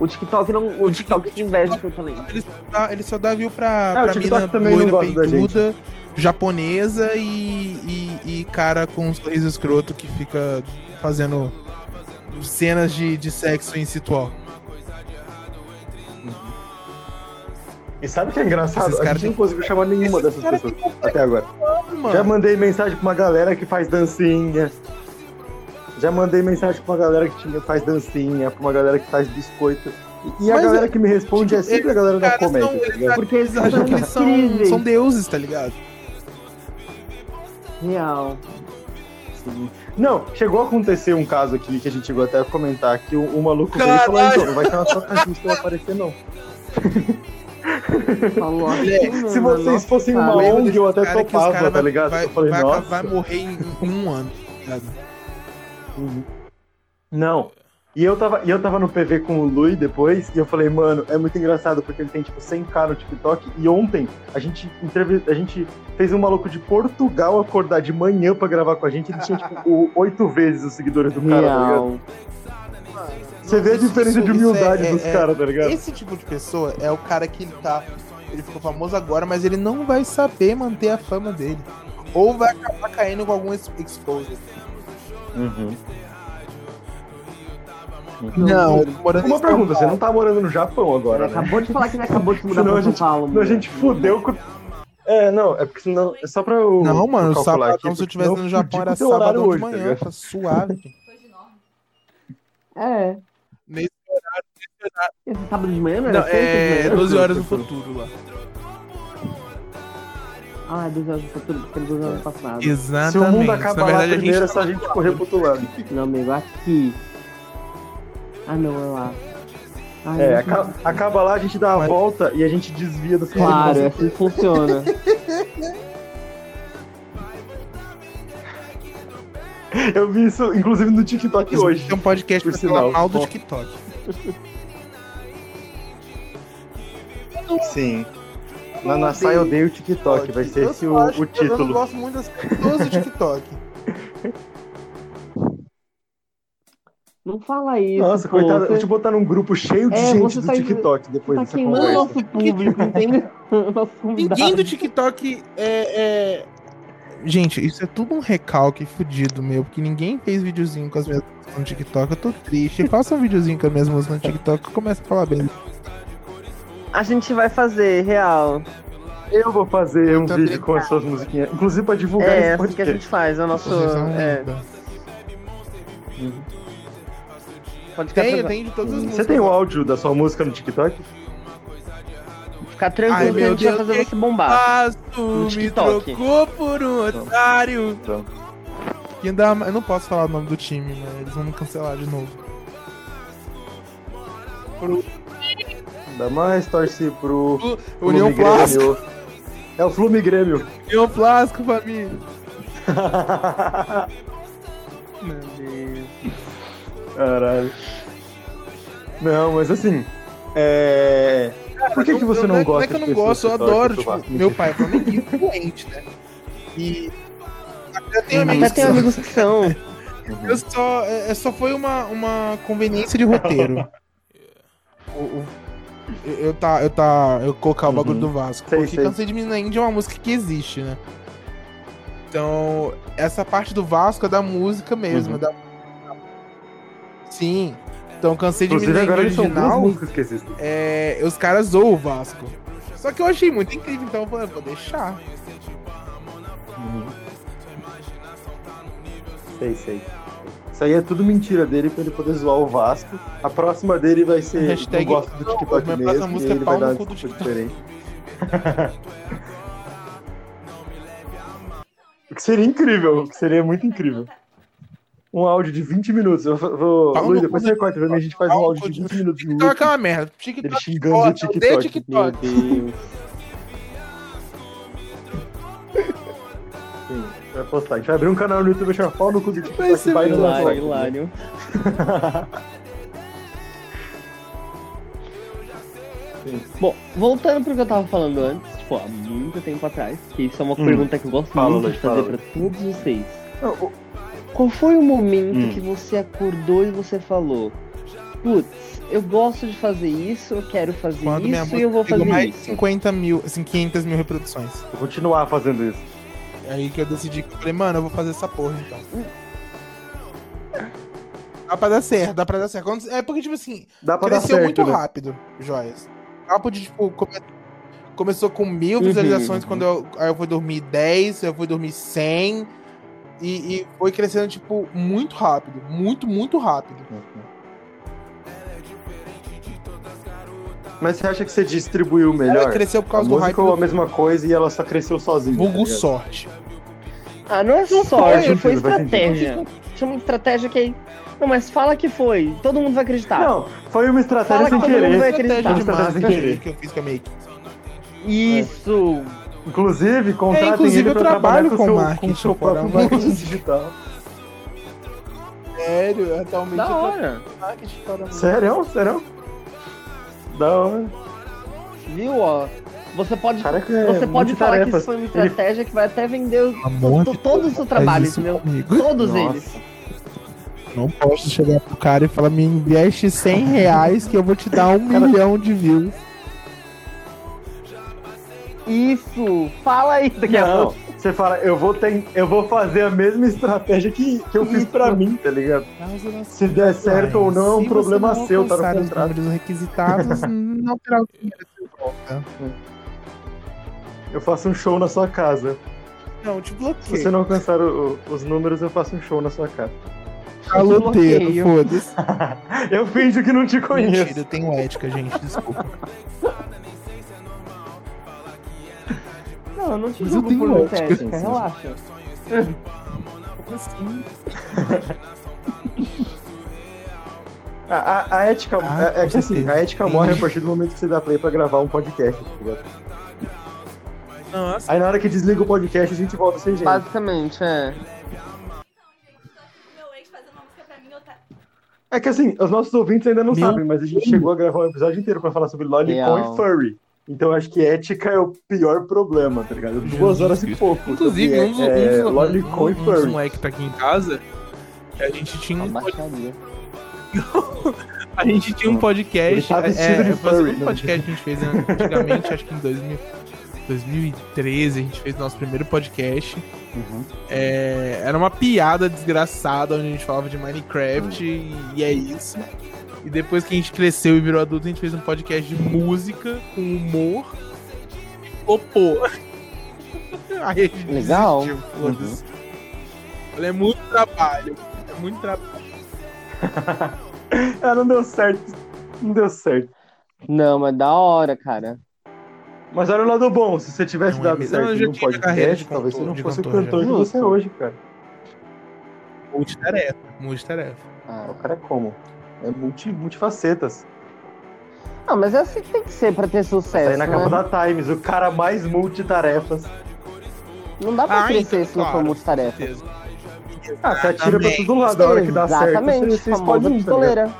O TikTok não. O TikTok tem inveja do seu talento. Ele só dá, ele só dá view pra, É, o pra mina também não loira, peituda, japonesa e, e, e cara com um sorriso escroto que fica fazendo cenas de, de sexo incestual. E sabe o que é engraçado? Esses A caras gente não conseguiu chamar nenhuma dessas pessoas até agora. Mano, Já mandei mensagem pra uma galera que faz dancinha. Já mandei mensagem pra uma galera que tinha- faz dancinha, pra uma galera que faz biscoito. E- a Mas galera é- que me responde é sempre a galera da comédia, são- tá ligado? Porque eles acham que eles são, são deuses, tá ligado? Real. Não, chegou a acontecer um caso aqui que a gente chegou até a comentar que o, o maluco veio e falou, então, não vai ter uma troca justa pra aparecer, não. Falou assim, Se mano, vocês nossa, fossem uma cara. ONG, eu até topava, tá vai- ligado? Vai, eu falei, vai, nossa. vai morrer em, em um ano. tá ligado? Não. E eu, tava, e eu tava no PV com o Lui depois, e eu falei, mano, é muito engraçado, porque ele tem, tipo, 100k no TikTok, e ontem a gente, entrevi- a gente fez um maluco de Portugal acordar de manhã pra gravar com a gente, ele tinha, tipo, o- oito vezes os seguidores do cara, tá ligado? Você vê a diferença isso- de isso humildade é- dos é- caras, tá ligado? Esse tipo de pessoa é o cara que ele tá. Ele ficou famoso agora, mas ele não vai saber manter a fama dele. Ou vai acabar caindo com algum ex- exposure. Uhum. Não, ele tá Uma pergunta, você não tá morando no Japão agora, né? acabou de falar que ele acabou de mudar Senão pra a São gente- Paulo. Senão a gente fudeu com... É, não, é porque senão... É só pra eu... Não, mano, calcular sabadão, aqui, se eu porque tivesse senão no Japão, era o horário sabadão de hoje, tá manhã, tá suave. É. Nesse Esse sábado de manhã, não Não, é manhã? 12 horas no futuro lá. Ah, 12 horas no futuro, porque ele 12 horas passado. Exatamente. Se o mundo Na acabar verdade, lá a gente primeiro, é só a gente correr pro outro lado. Não, amigo, aqui. Ah, não, é lá. Ai, É, acaba, acaba lá, a gente dá a Mas- volta e a gente desvia do Claro, é assim que funciona. Eu vi isso, inclusive, no TikTok hoje. Tem um podcast por pra falar sinal. mal do. TikTok. Sim. Eu odeio o TikTok, vai ser Eu esse o, o que Eu não título. gosto muito das pessoas do TikTok. Não fala isso. Nossa, pô, coitado, eu Você, vou te botar num grupo cheio de É, gente do tá- TikTok você depois tá dessa conversa. nosso público, entendeu? Nosso. Ninguém do TikTok é, é- Gente, isso é tudo um recalque fudido, meu, porque ninguém fez videozinho com as minhas músicas no TikTok. Eu tô triste. Faça um videozinho com as minhas músicas no TikTok e começa a falar bem. A gente vai fazer, real. Eu vou fazer um vídeo com as suas musiquinhas, inclusive pra divulgar É, esse assim que a gente faz, é o nosso. É, ficar, Tem, tem de todas as músicas. Você tem o áudio da sua música no TikTok? Ficar Ai, tranquilo que a meu gente vai Deus, fazer que você bombar. Passo, me TikTok. trocou por um otário. Então. E ainda, eu não posso falar o nome do time, né? Eles vão me cancelar de novo. Ainda mais torce pro O União. Grêmio. É o Flume Grêmio. União Plástico, família. Meu Deus. Caralho. Não, mas assim. É. Por que, que você não, é- gosta Não é que eu não gosto, eu adoro. Tipo, meu pai é flamenguista doente, né? E. Até tem amigos que tem são- amigos que são. Eu só, é, é só foi uma, uma conveniência de roteiro. o, o- eu, eu tá, eu tá, eu colocar o bagulho Uhum. do Vasco. Sei, porque sei. Cansei de Menina Índia é uma música que existe, né? Então, essa parte do Vasco é da música mesmo. Uhum. é da... Sim. Então, Cansei de Inclusive, Menina agora original, músicas que existem. é, os caras zoam o Vasco. Só que eu achei muito incrível, então eu falei, vou deixar. Sei, sei. Isso aí é tudo mentira dele pra ele poder zoar o Vasco. A próxima dele vai ser. Hashtag- não gosto do TikTok Minha mesmo. e música é ele pau vai dar TikTok. diferente. o que seria incrível. O que seria muito incrível. Um áudio de 20 minutos. Eu vou. no Luiz, depois você corta pra mim. A gente faz um áudio de do 20 minutos TikTok é uma merda. TikTok, xingando o odeio TikTok. Meu Deus. Sim, vai postar. A gente vai abrir um canal no YouTube e chamar pau no cu do Vai TikTok ser vai no Hilário, hilário. Sim. Bom, voltando pro que eu tava falando antes, tipo, há muito tempo atrás, que isso é uma hum. pergunta que eu gosto fala, muito de fazer para todos vocês. Qual foi o momento hum. que você acordou e você falou, putz, eu gosto de fazer isso, eu quero fazer Quando isso e eu vou fazer mais isso. 50 mil, assim, 500 mil reproduções. Vou continuar fazendo isso. É aí que eu decidi, falei, mano, eu vou fazer essa porra então. Dá pra dar certo, dá pra dar certo. É porque, tipo assim, cresceu certo, muito né? rápido, joias. Papo de, tipo, come... começou com mil uhum, visualizações uhum. quando eu, aí eu fui dormir 10, eu fui dormir 100. E, e foi crescendo, tipo, muito rápido. Muito, muito rápido. Mas você acha que você distribuiu melhor? Ela cresceu por causa a do hype. a mesma coisa e ela só cresceu sozinha. Vulgo tá sorte. Ah, não é não sorte, foi, foi estratégia. Tinha uma estratégia que. Não, mas fala que foi. Todo mundo vai acreditar. Não, foi uma estratégia fala sem que querer. Todo mundo vai acreditar. Uma estratégia sem querer que eu fiz com a make. Isso. É. Inclusive, contratem é, inclusive, ele eu trabalho com, com marketing, com seu próprio marketing digital. Sério, atualmente da hora. Sério? Sério? Da hora. Viu, ó? Você pode, é você pode falar que isso foi uma estratégia que vai até vender o, todo o seu trabalho, entendeu? Comigo. Todos Nossa. eles. Não posso chegar pro cara e falar, me investe 100 reais que eu vou te dar um milhão de views. Isso! Fala aí daqui a pouco. Você fala, eu vou, ter, eu vou fazer a mesma estratégia que, que eu fiz pra mim, tá ligado? Se der certo ou não, é um problema seu, tá no contrato. Os requisitados, não terá o dinheiro de volta. Eu faço um show na sua casa. Não, te bloqueio. Se você não alcançar o, os números, eu faço um show na sua casa. Caloteiro, foda-se. eu finjo que não te conheço. Mentira, eu tenho ética, gente, desculpa. Não, eu não te Mas julgo por ética, relaxa. Como assim? A, a, a, ética, ah, é, é que assim, a ética morre a partir do momento que você dá play pra gravar um podcast, tá ligado? Nossa. Aí na hora que desliga o podcast, a gente volta sem jeito. Basicamente, é. É que assim, os nossos ouvintes ainda não Meu sabem, mas a gente chegou a gravar um episódio inteiro pra falar sobre Lolicon e Furry. Então acho que ética é o pior problema, tá ligado? Duas horas e pouco. Inclusive, um dos, é, um Lolicon um, e Furry. Um moleque tá aqui em casa, a gente tinha um... a gente tinha um podcast. Tá é, de furry, um né? podcast que a gente fez antigamente, acho que em 2000. 2013 a gente fez nosso primeiro podcast. Uhum. É, era uma piada desgraçada onde a gente falava de Minecraft uhum. e, é isso. E depois que a gente cresceu e virou adulto, a gente fez um podcast de música com humor. Opô. Aí a gente Legal. Desistiu, uhum. É muito trabalho. É muito trabalho. é, não deu certo. Não deu certo. Não, mas da hora, cara. Mas olha o lado bom, se você tivesse não, dado certo no podcast, talvez você não fosse o cantor que você é hoje, cara. Multitarefa, multitarefa. Ah, o cara é como? É multi, multifacetas. Não, mas é assim que tem que ser pra ter sucesso. Tá aí na né? capa da Times, o cara mais multitarefas. Não dá pra ah, crescer então, se não for multitarefa. Ah, você atira pra todo lado, a hora que dá Exatamente, certo, você, você explode pistoleira.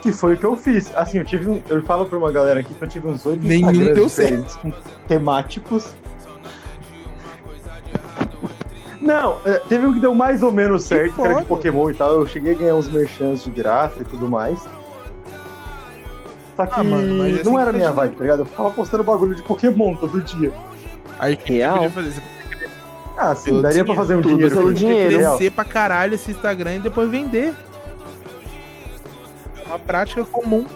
Que foi o que eu fiz. Assim, eu tive um, Eu falo pra uma galera aqui que eu tive uns oito Nenhum deu certo. Com temáticos. Não, é, teve um que deu mais ou menos certo, que, que era de Pokémon e tal. Eu cheguei a ganhar uns merchants de graça e tudo mais. Só que ah, mano, assim, não era minha vibe, tá ligado? Eu ficava postando bagulho de Pokémon todo dia. Aí que Real? fazer? Ah, sim, daria pra fazer um tudo dinheiro. Pelo dinheiro. Crescer pra caralho esse Instagram e depois vender uma prática comum.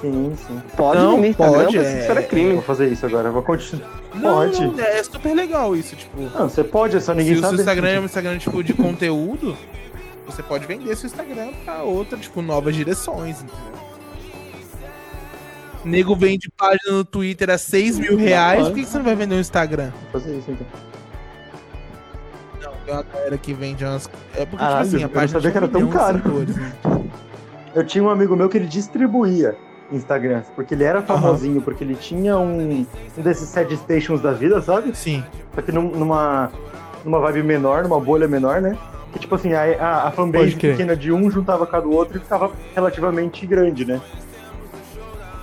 Sim, sim. Pode não, pode, é... isso era crime. Vou fazer isso agora, vou continuar. Pode. Não, é super legal isso, tipo. Não, você pode, só ninguém se sabe. Se o Instagram é um Instagram tipo de conteúdo, você pode vender seu Instagram pra outra, tipo, novas direções, entendeu? Nego vende página no Twitter a 6 mil reais, por que você não vai vender um Instagram? Vou fazer isso então tem uma galera que vende umas. É porque, ah, tipo assim, a página. sabia que era tão caro. Né? Eu tinha um amigo meu que ele distribuía Instagram, porque ele era famosinho, uhum. porque ele tinha um, um desses set stations da vida, sabe? Sim. Só que numa, numa vibe menor, numa bolha menor, né? Que tipo assim, a, a, a fanbase pequena de um juntava com a do outro e ficava relativamente grande, né?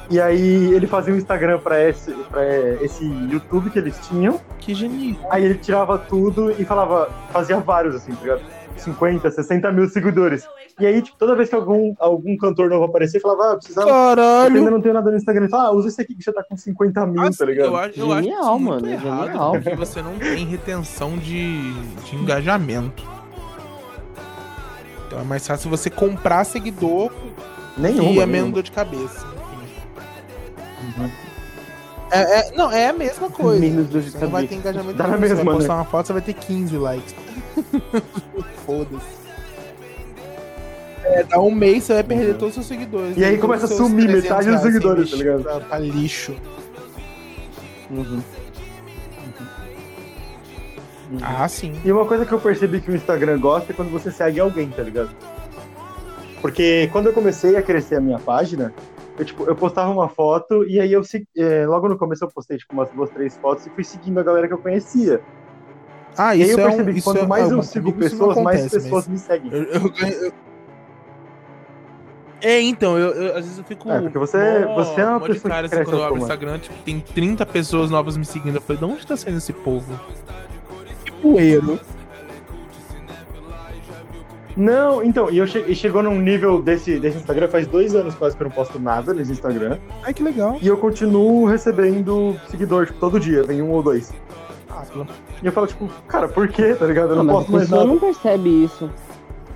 E aí ele fazia um Instagram pra esse, pra esse YouTube que eles tinham. Que genial. Aí ele tirava tudo e falava, fazia vários, assim, tá ligado? 50, 60 mil seguidores. E aí, tipo, toda vez que algum, algum cantor novo aparecia, falava, ah, precisava. Eu ainda Caralho! não tenho nada no Instagram. Fala, ah, usa esse aqui que já tá com 50 mil, Assim, tá ligado? eu acho, eu acho Genial, isso muito mano, errado, genial. porque você não tem retenção de, de engajamento. Então é mais fácil você comprar seguidor Nenhuma. e é dor de cabeça. Enfim. É, é- não, é a mesma coisa. Menos Você não vai ter engajamento Dá na nenhum. Você mesma, vai postar né? uma foto, você vai ter 15 likes. Foda-se. É, dá um mês, você vai perder todos os seus seguidores. E aí Todos começa a sumir 300 metade dos seguidores, tá ligado? Pra, pra lixo. Uhum. Ah, sim. E uma coisa que eu percebi que o Instagram gosta é quando você segue alguém, tá ligado? Porque quando eu comecei a crescer a minha página, eu, tipo, eu postava uma foto e aí eu é, logo no começo eu postei tipo, umas duas, três fotos e fui seguindo a galera que eu conhecia. Ah, e aí isso eu é percebi um. que Isso quanto é, mais eu sigo isso pessoas, mais pessoas mas me seguem. Eu, eu É, então, eu, eu- às vezes eu fico. É, porque você- mó- você é uma pessoa cara, que assim, quando eu abro o Instagram, tipo, tem 30 pessoas novas me seguindo. Eu falei, de onde tá saindo esse povo? Que poeiro. Não, então, e eu che- e chegou num nível desse, desse Instagram, faz dois anos quase que eu não posto nada nesse Instagram, Ai, que legal. e eu continuo recebendo seguidor, tipo, todo dia, vem um ou dois. Pelo- E eu falo, tipo, cara, por quê, tá ligado? Eu Não, não, posto mais nada. não percebe isso.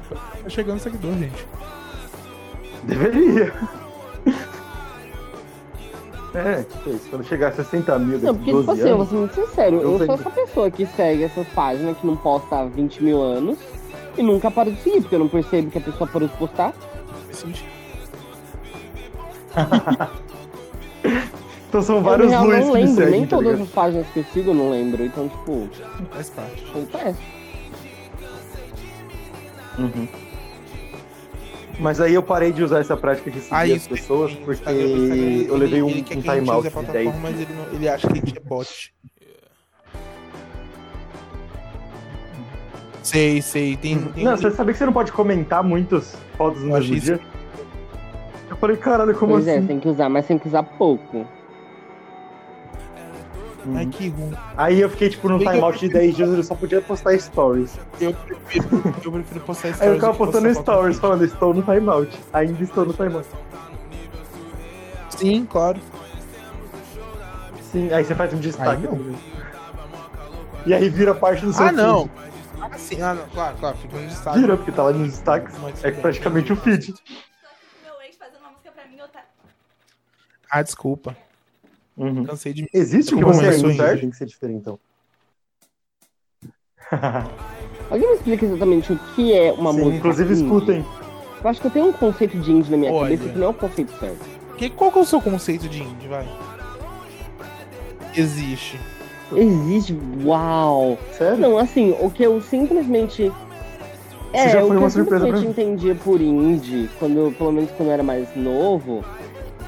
tá chegando seguidor, gente. Deveria. É, tipo isso, quando chegar a 60 mil Não, porque, 12 tipo assim, eu vou ser muito sincero, Eu eu, sou essa pessoa que segue essas páginas que não posta há 20 mil anos e nunca paro de seguir, porque eu não percebo que a pessoa parou de postar. Faz sentido. Então são Eu, vários real, Luiz não que me lembro, seguem, nem tá todas ligado? as páginas que eu sigo eu não lembro, então, tipo, Faz parte. acontece. Uhum. Mas aí eu parei de usar essa prática de seguir Ah, as pessoas, porque Instagram- Instagram, eu levei um, ele um timeout de 10 plataforma, mas ele, não- ele acha que a gente é bot. Sei, sei. Tem, tem Não, um- você sabia que você não pode comentar muitas fotos no Eu mesmo dia? Eu falei, caralho, como pois é, assim? tem que usar, mas tem que usar pouco. Ai, que ruim. Aí eu fiquei, tipo, num timeout de 10 dias, eu só podia postar stories. Eu prefiro, eu prefiro postar stories. Aí eu ficava postando foto stories, falando, estou no timeout. Ainda estou no timeout. feed. Sim, claro. Sim, aí você faz um destaque. Aí? E aí vira parte do seu Ah, não. feed. Ah, sim. Ah, não. Claro, claro. Fica no destaque. Vira, porque tá lá nos destaques. É praticamente o feed. Meu ex fazendo uma música pra mim, eu tá. Ah, desculpa. Uhum. Cansei de... Existe o é sou certo? Tem que ser diferentão. Alguém me explica exatamente o que é uma Sim, música inclusive indie? escutem. Eu acho que eu tenho um conceito de indie na minha Olha. cabeça que não é o conceito certo. Que, qual que é o seu conceito de indie, vai? Existe. Existe. Uau! Sério? Não, assim, o que eu simplesmente. É, já o foi que uma eu surpresa simplesmente entendia por indie, quando, pelo menos quando eu era mais novo,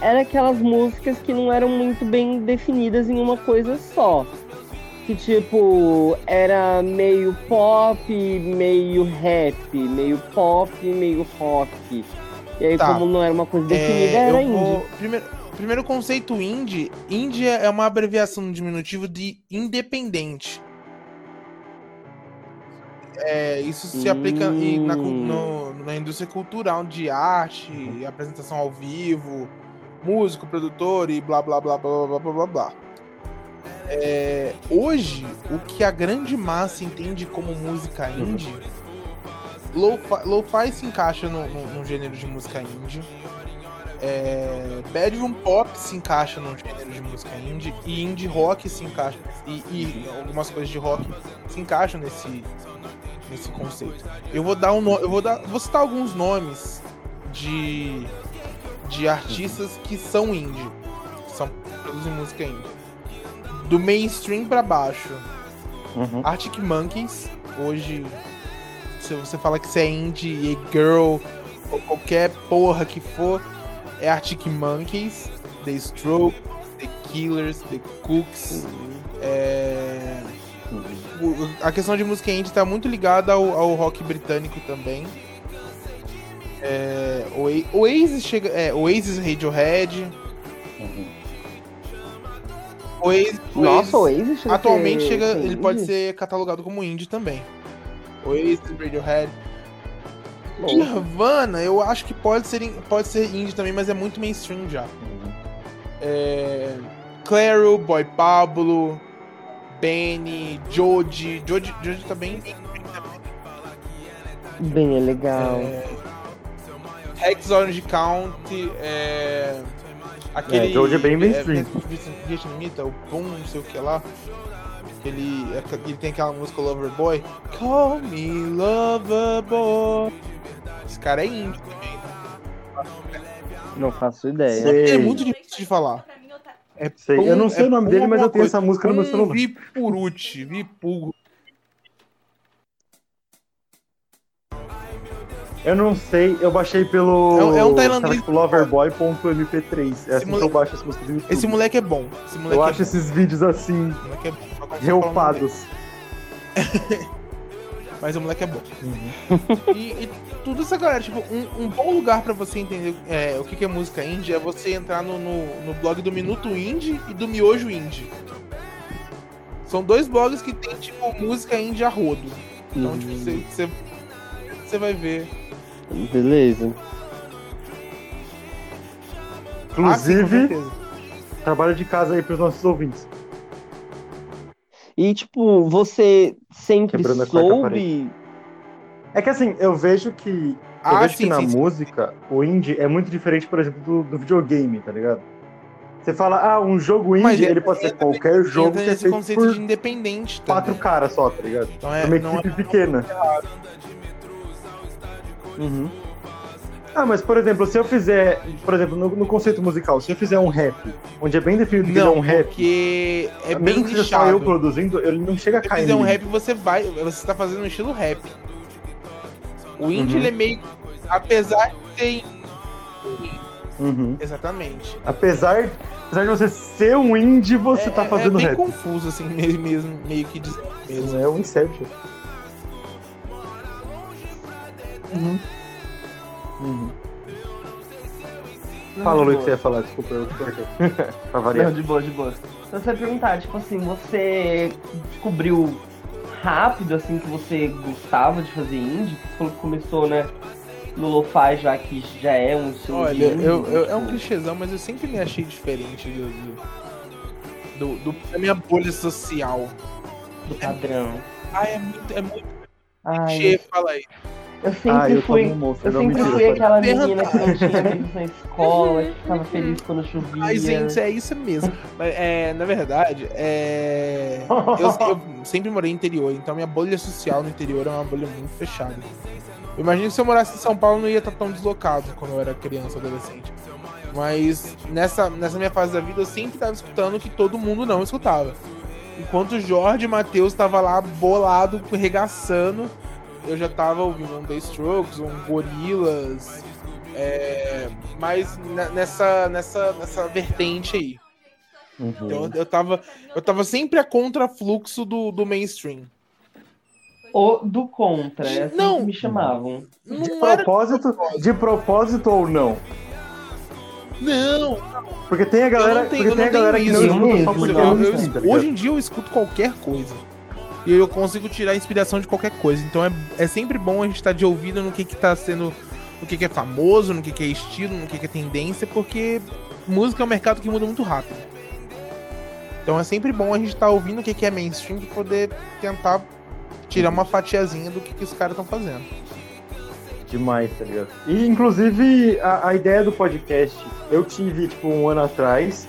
era aquelas músicas que não eram muito bem definidas em uma coisa só. Que tipo, era meio pop, meio rap, meio pop, meio rock. E aí, Tá. como não era uma coisa definida, É, era indie. vou- Primeiro, primeiro conceito indie. Indie é uma abreviação no diminutivo de independente. É, isso se aplica em- na, Hum. no- na indústria cultural de arte, apresentação ao vivo, músico, produtor e blá blá blá blá blá blá blá blá. É, hoje, o que a grande massa entende como música indie, lo-fi lo-fi se encaixa no, no- no gênero de música indie. É, bedroom pop se encaixa no gênero de música indie e indie rock se encaixa e, e algumas coisas de rock se encaixam nesse nesse conceito. Eu vou dar um eu vou dar vou citar alguns nomes de de artistas que são indie, que são produzem música indie. Do mainstream pra baixo, Uhum. Arctic Monkeys, hoje, se você fala que você é indie, e girl, ou qualquer porra que for, é Arctic Monkeys, The Strokes, The Killers, The Cooks. É... o- A questão de música indie tá muito ligada ao, ao rock britânico também. É... Oa- Oasis chega. É, Oasis Radiohead. Oasis, Nossa, o Oasis Oasis chega atualmente chega, ele pode indie? ser catalogado como indie também. Oasis, Radiohead. Nirvana, eu acho que pode ser, pode ser indie também, mas é muito mainstream já. É... Claro, Boy Pablo, Benny, Joji. Joji, Joji tá bem. Bem, é legal. É... Rex Orange County, é... Aquele... É, Joji é bem mainstream. É, o Boom, não sei o que lá. Ele, ele tem aquela música Lover Boy. Call me Lover Boy. Esse cara é indie também. Não faço ideia. Sei. É muito difícil de falar. É Sei, eu não sei o nome dele, mas eu tenho coisa. essa música no meu celular. Vipuruti, Vipurro. Eu não sei, eu baixei pelo. É é um tailandês. Tipo, loverboy.mp3. É assim que moleque- eu baixo as músicas do YouTube. Esse moleque é bom. Moleque Eu é acho esses vídeos assim, bom. É bom. Que dele. relpados. Mas o moleque é bom. e, e tudo essa galera, tipo, um, um bom lugar pra você entender é, o que, que é música indie é você entrar no, no, no blog do Minuto Indie e do Miojo Indie. São dois blogs que tem, tipo, música indie a rodo. Então, tipo, você, você, você vai ver. Beleza. Ah, Inclusive, certeza. trabalho de casa aí pros nossos ouvintes. E, tipo, você sempre soube. É que assim, eu vejo que. Eu Ah, vejo sim, que na sim, sim. música, o indie é muito diferente, por exemplo, do, do videogame, tá ligado? Você fala, ah, um jogo indie, Mas ele pode ser entra- qualquer jogo que é feito conceito por de independente quatro caras só, tá ligado? Então É é, uma não equipe pequena. Uhum. Ah, mas por exemplo, se eu fizer, por exemplo, no, no conceito musical, se eu fizer um rap, onde é bem definido que é Não, um rap, porque é mesmo bem que seja só eu produzindo, ele não chega a Se cair fizer um rap, você vai. Você tá fazendo um estilo rap. O indie, Uhum. ele é meio. Apesar de ter. Uhum. Exatamente. Apesar, apesar de você ser um indie, você é, tá é- fazendo é bem rap. confuso, assim, meio, mesmo, meio que dizer mesmo. É um Inception. Uhum. Uhum. Fala, Luiz, o que você ia falar, desculpa, eu te cortei. pra variar. Não, de boa, de boa. Se você perguntar, tipo assim, você descobriu rápido, assim, que você gostava de fazer indie? Você falou que começou, né, no lo-fi, já que já é um estilo Olha, de indie, eu, eu- é um tipo, clichêzão, mas eu sempre me achei diferente do, do, do- do- da minha bolha social. do padrão. Ah, é muito, é muito Ai, clichê, fala aí. Eu sempre Ah, eu fui... monstro, Eu sempre fui aquela menina que não tinha amigos na escola, que ficava feliz quando chovia. Ai, gente, é isso mesmo. Mas, é, na verdade, é... eu, eu sempre morei no interior, então minha bolha social no interior é uma bolha muito fechada. Eu imagino que se eu morasse em São Paulo não ia estar tão deslocado quando eu era criança, adolescente. Mas nessa, nessa minha fase da vida eu sempre estava escutando o que todo mundo não escutava. Enquanto o Jorge e Matheus tava lá bolado, regaçando, eu já tava ouvindo um The Strokes, um Gorillaz, é, mas ne- nessa, nessa, nessa vertente aí. Uhum. Então eu tava, eu tava sempre a contrafluxo do, do mainstream. Ou do contra, é assim Não. que me chamavam. De Não era propósito, de propósito ou não? Não, Porque tem a galera, eu não tenho, porque eu tem não a galera que isso. não escuta só porque Eu- é eu- hoje em dia eu escuto qualquer coisa. E eu consigo tirar inspiração de qualquer coisa. Então é, é sempre bom a gente estar de ouvido no que, que tá sendo. No que, que é famoso, no que, que é estilo, no que, que é tendência, porque música é um mercado que muda muito rápido. Então é sempre bom a gente estar ouvindo o que, que é mainstream pra poder tentar tirar uma fatiazinha do que, que os caras estão fazendo. Demais, tá ligado? E, inclusive, a, a ideia do podcast, eu tive, tipo, um ano atrás,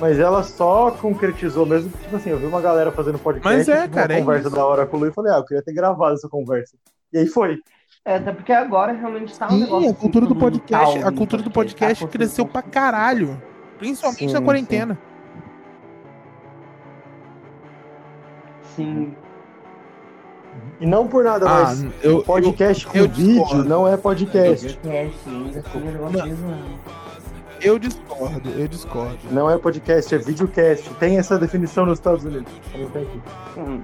mas ela só concretizou mesmo, tipo assim, eu vi uma galera fazendo podcast, Mas é, tive cara, uma é conversa isso. da hora com o Lu e falei, ah, eu queria ter gravado essa conversa. E aí foi. É, até porque agora realmente tá um Sim, negócio. a cultura assim, do mundo tá podcast, a cultura do podcast tá cresceu pra caralho. Principalmente Sim, na sim. quarentena. Sim. E não por nada, Ah, mas eu, podcast com eu vídeo discordo. não é podcast. Podcast ainda, assim, um negócio Não. Eu, discordo, eu discordo. Não é podcast, é videocast. Tem essa definição nos Estados Unidos. Não tem aqui. Hum.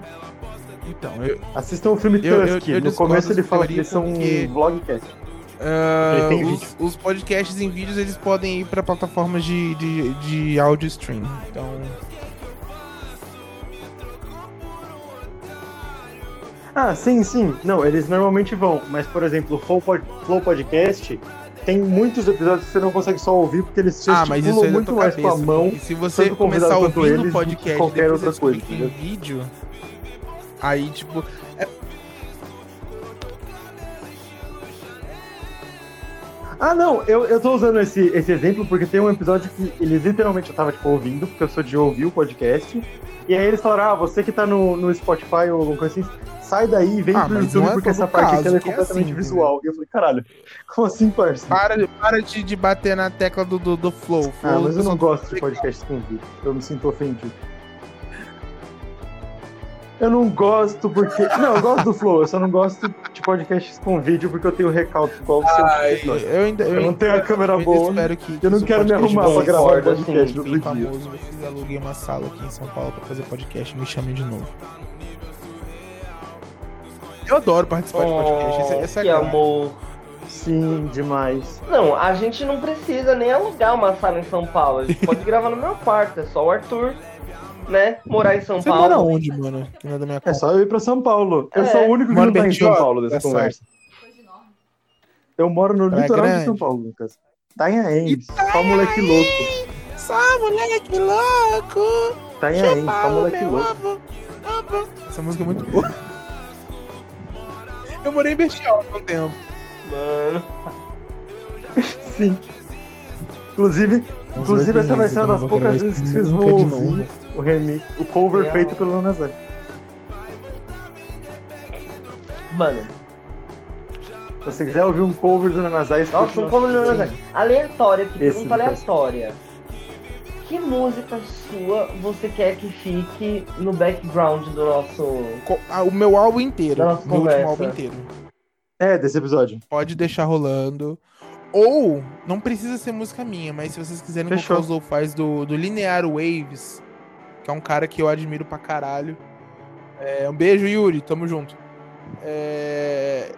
Então, eu, Assistam o filme Eu- eu- Tusk. eu no começo ele fala que eles são porque- um vlogcast. Ele tem os, os podcasts em vídeos eles podem ir para plataformas de, de, de áudio stream. Então. Ah, sim, sim. Não, eles normalmente vão. Mas, por exemplo, o Flow, Pod- Flow Podcast tem muitos episódios que você não consegue só ouvir porque eles Ah, mas isso é muito mais cabeça. com a mão. porque se você começar quanto ouvindo eles, o do que podcast qualquer outra coisa, clica em vídeo, aí tipo. Ah, não, eu, eu tô usando esse, esse exemplo porque tem um episódio que eles literalmente eu tava, tipo, ouvindo, porque eu sou de ouvir o podcast. E aí eles falaram, ah, você que tá no, no Spotify ou alguma coisa assim, sai daí e vem Ah, pro YouTube é porque todo essa parte aqui é é completamente assim, visual. E eu falei, caralho, como assim, parça? Para, para de, de bater na tecla do, do, do flow. Ah, Flow mas eu não gosto de podcasts com vídeo. Eu me sinto ofendido. Eu não gosto porque. Não, eu gosto do Flow, eu só não gosto de podcasts com vídeo porque eu tenho recalque igual o seu. Ai, eu ainda. Eu não tenho a câmera eu boa, espero que. eu não que quero me arrumar pra podcast gravar um podcast assim, outro dia. famoso, vocês aluguem uma sala aqui em São Paulo pra fazer podcast, me chamem de novo. Eu adoro participar de podcast, essa, essa é que a graça. amor. Sim, demais. Não, a gente não precisa nem alugar uma sala em São Paulo. A gente pode gravar no meu quarto. É só o Arthur, né? Morar em São Você mora Paulo. onde, mano? Que não é da minha É só eu ir pra São Paulo. Eu É. sou o único que Mora não tá em de São onde? Paulo dessa Tá conversa. Eu moro no Praia litoral de Grande. São Paulo, Lucas. Itanhaém, só moleque louco. Só moleque louco! Itanhaém, só moleque louco. Essa música é muito boa. Eu morei em Bertioga há um tempo. Mano. Sim. Inclusive, inclusive essa vai ser uma das poucas vezes que vocês vão ouvir o remix, o cover Real. feito pelo Nanazé. Mano. Se você quiser ouvir um cover do escute Nossa, um nosso- como não Aleatória, que Esse pergunta do aleatória. Que música sua você quer que fique no background do nosso. Co- ah, O meu álbum inteiro. Nossa, meu conversa. último álbum inteiro. É, desse episódio. Pode deixar rolando. Ou, não precisa ser música minha, mas se vocês quiserem Fechou. colocar os lo-fis do, do Linear Waves, que é um cara que eu admiro pra caralho. É, um beijo, Yuri, tamo junto. É,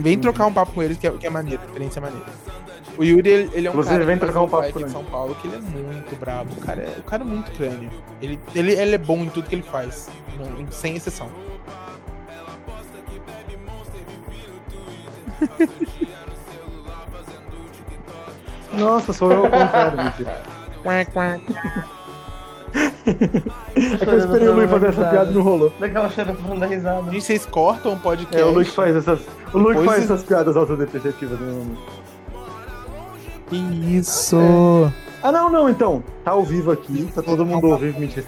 Vem trocar um papo com eles, que é, que é maneiro, a experiência é maneira. O Yuri, ele, ele é um Inclusive, cara vem trocar um papo em ele. São Paulo, que ele é muito brabo. O cara é, o cara é muito crânio. Ele, ele, ele é bom em tudo que ele faz, não- sem exceção. Nossa, sou eu ao contrário, mentira. Quack, quack. É que eu esperei o Luiz fazer essa piada e não rolou. Daquela chorando da risada. Gente, vocês cortam o podcast. É, o Luiz faz essas. O Luiz faz essas piadas autodepreciativas, né? Isso. Ah, não, não, então. Tá ao vivo aqui, tá todo mundo ao vivo, mentira.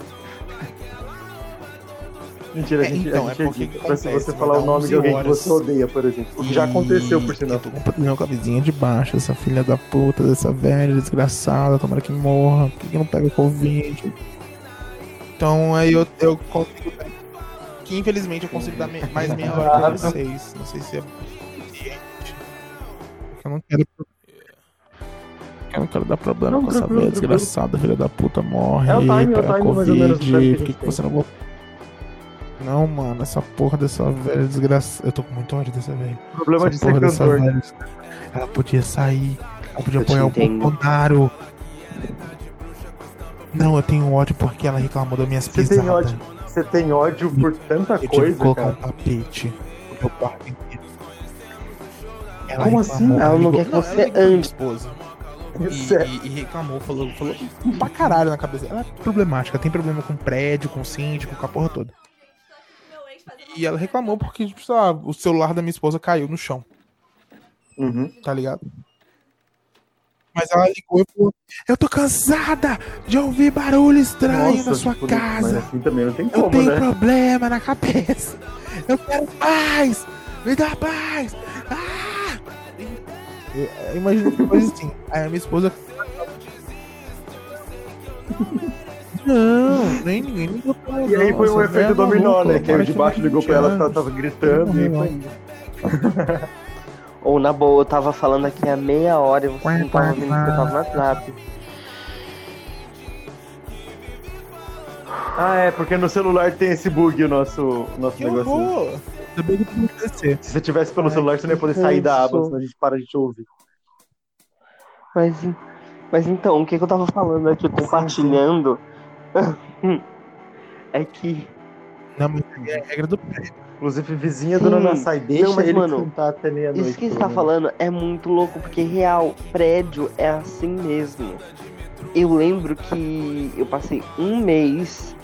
Mentira, a É, gente, então, a gente é porque edita que pra se você falar dar o nome de 11 alguém que você odeia, por exemplo. O que já aconteceu, por sinal. Eu tô com problema com a vizinha de baixo, essa filha da puta, dessa velha desgraçada, tomara que morra, por que que não pega Covid? Então aí eu, eu consigo dar. Que infelizmente eu consigo dar me- mais meia hora pra vocês. Não sei se é suficiente. Eu não quero. Eu não quero dar problema Não, com essa velha desgraçada, filha da puta, morre. É o time, é o time, Covid, por que, que você não. Não, mano, essa porra dessa velha desgraçada. Eu tô com muito ódio dessa velha. Problema Essa de ser cantor. velha, Ela podia sair. Ela podia Eu apoiar o. Bolsonaro. Não, eu tenho ódio porque ela reclamou das minhas Você tem ódio? Você tem ódio por tanta Eu tive que coisa, colocar cara? um tapete no meu quarto inteiro. Ela Como reclamou, assim? Ela não quer que você ande. esposa. E, Sério. e- e reclamou, falou, falou pra caralho na cabeça. Ela é problemática, tem problema com prédio, com síndico, com a porra toda. E ela reclamou porque, tipo, lá, o celular da minha esposa caiu no chão. Uhum. tá ligado? Mas ela ligou e falou: Eu tô cansada de ouvir barulho estranho Nossa, na sua tipo, casa. Assim tem Eu como, tenho né? problema na cabeça. Eu quero paz. Me dá paz. Ah! Eu, imagino que coisa assim. Aí a minha esposa. Não, nem ninguém ligou pra ela. E aí foi um efeito velha dominó, né? Que aí o de que baixo ligou pra ela, 20 ela tava gritando e foi. Ou na boa, eu tava falando aqui há meia hora e você não tava ouvindo porque eu tava no WhatsApp. Ah, é, porque no celular tem esse bug, o nosso, o nosso Que negocinho. horror! Eu tenho que descer. Se você tivesse pelo celular, você não ia poder sair da aba, senão a gente para de te ouvir. Mas, mas então, o que, que eu tava falando aqui, compartilhando, é que Não, mas é a regra do prédio. Inclusive, vizinha Sim. do Nanasai, deixa Não, mas, ele mano, cantar até meia-noite. isso que você tá falando é muito louco, porque real, prédio é assim mesmo. Eu lembro que eu passei um mês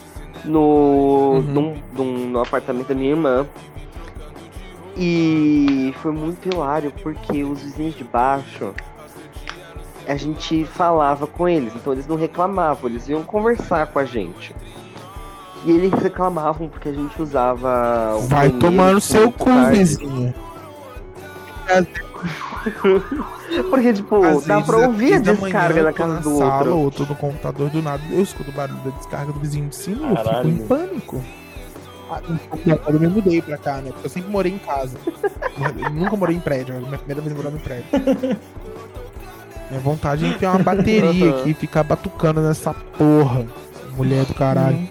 no, Uhum. num- num- no apartamento da minha irmã. E foi muito hilário, porque os vizinhos de baixo, a gente falava com eles, então eles não reclamavam, eles iam conversar com a gente. E eles reclamavam porque a gente usava. o Vai tomar no seu cu, vizinho. Porque, tipo, Às dá pra ouvir a da descarga tô casa do sala, outro. ou tô no computador do nada, eu escuto o barulho da descarga do vizinho de cima, eu fico em pânico. Quando eu me mudei pra cá, né? Porque eu sempre morei em casa. Eu nunca morei em prédio, é a minha primeira vez morando em prédio. Minha vontade é enfiar uma bateria Aham. aqui e ficar batucando nessa porra. Mulher do caralho.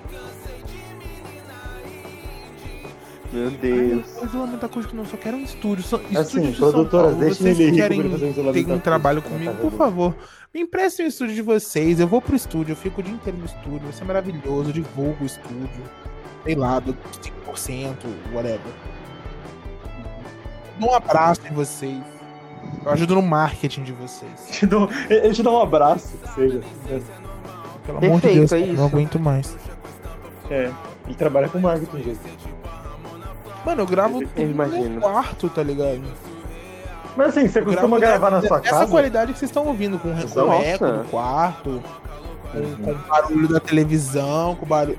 Meu Ai, Deus. eu isolamento acústico não, só quero um estúdio. Só, estúdio Assim, de São produtoras, Paulo. deixem Vocês ele querem um ter um trabalho na comigo, por favor, me emprestem o estúdio de vocês. Eu vou pro estúdio, eu fico o dia inteiro no estúdio. Vai ser maravilhoso, eu divulgo o estúdio. Sei lá, do 5%, whatever. Dou um abraço em vocês. Eu ajudo no marketing de vocês. Te dou- Ele te dá um abraço, que seja. Pelo amor de Perfeito, Deus, é cara, não isso. aguento mais. É, ele trabalha com marketing, gente. Mano, eu gravo Eu no quarto, tá ligado? Mas assim, você Eu costuma gravo gravar na sua Essa casa? qualidade que vocês estão ouvindo, com, com eco no quarto, com, com o barulho da televisão, com o barulho.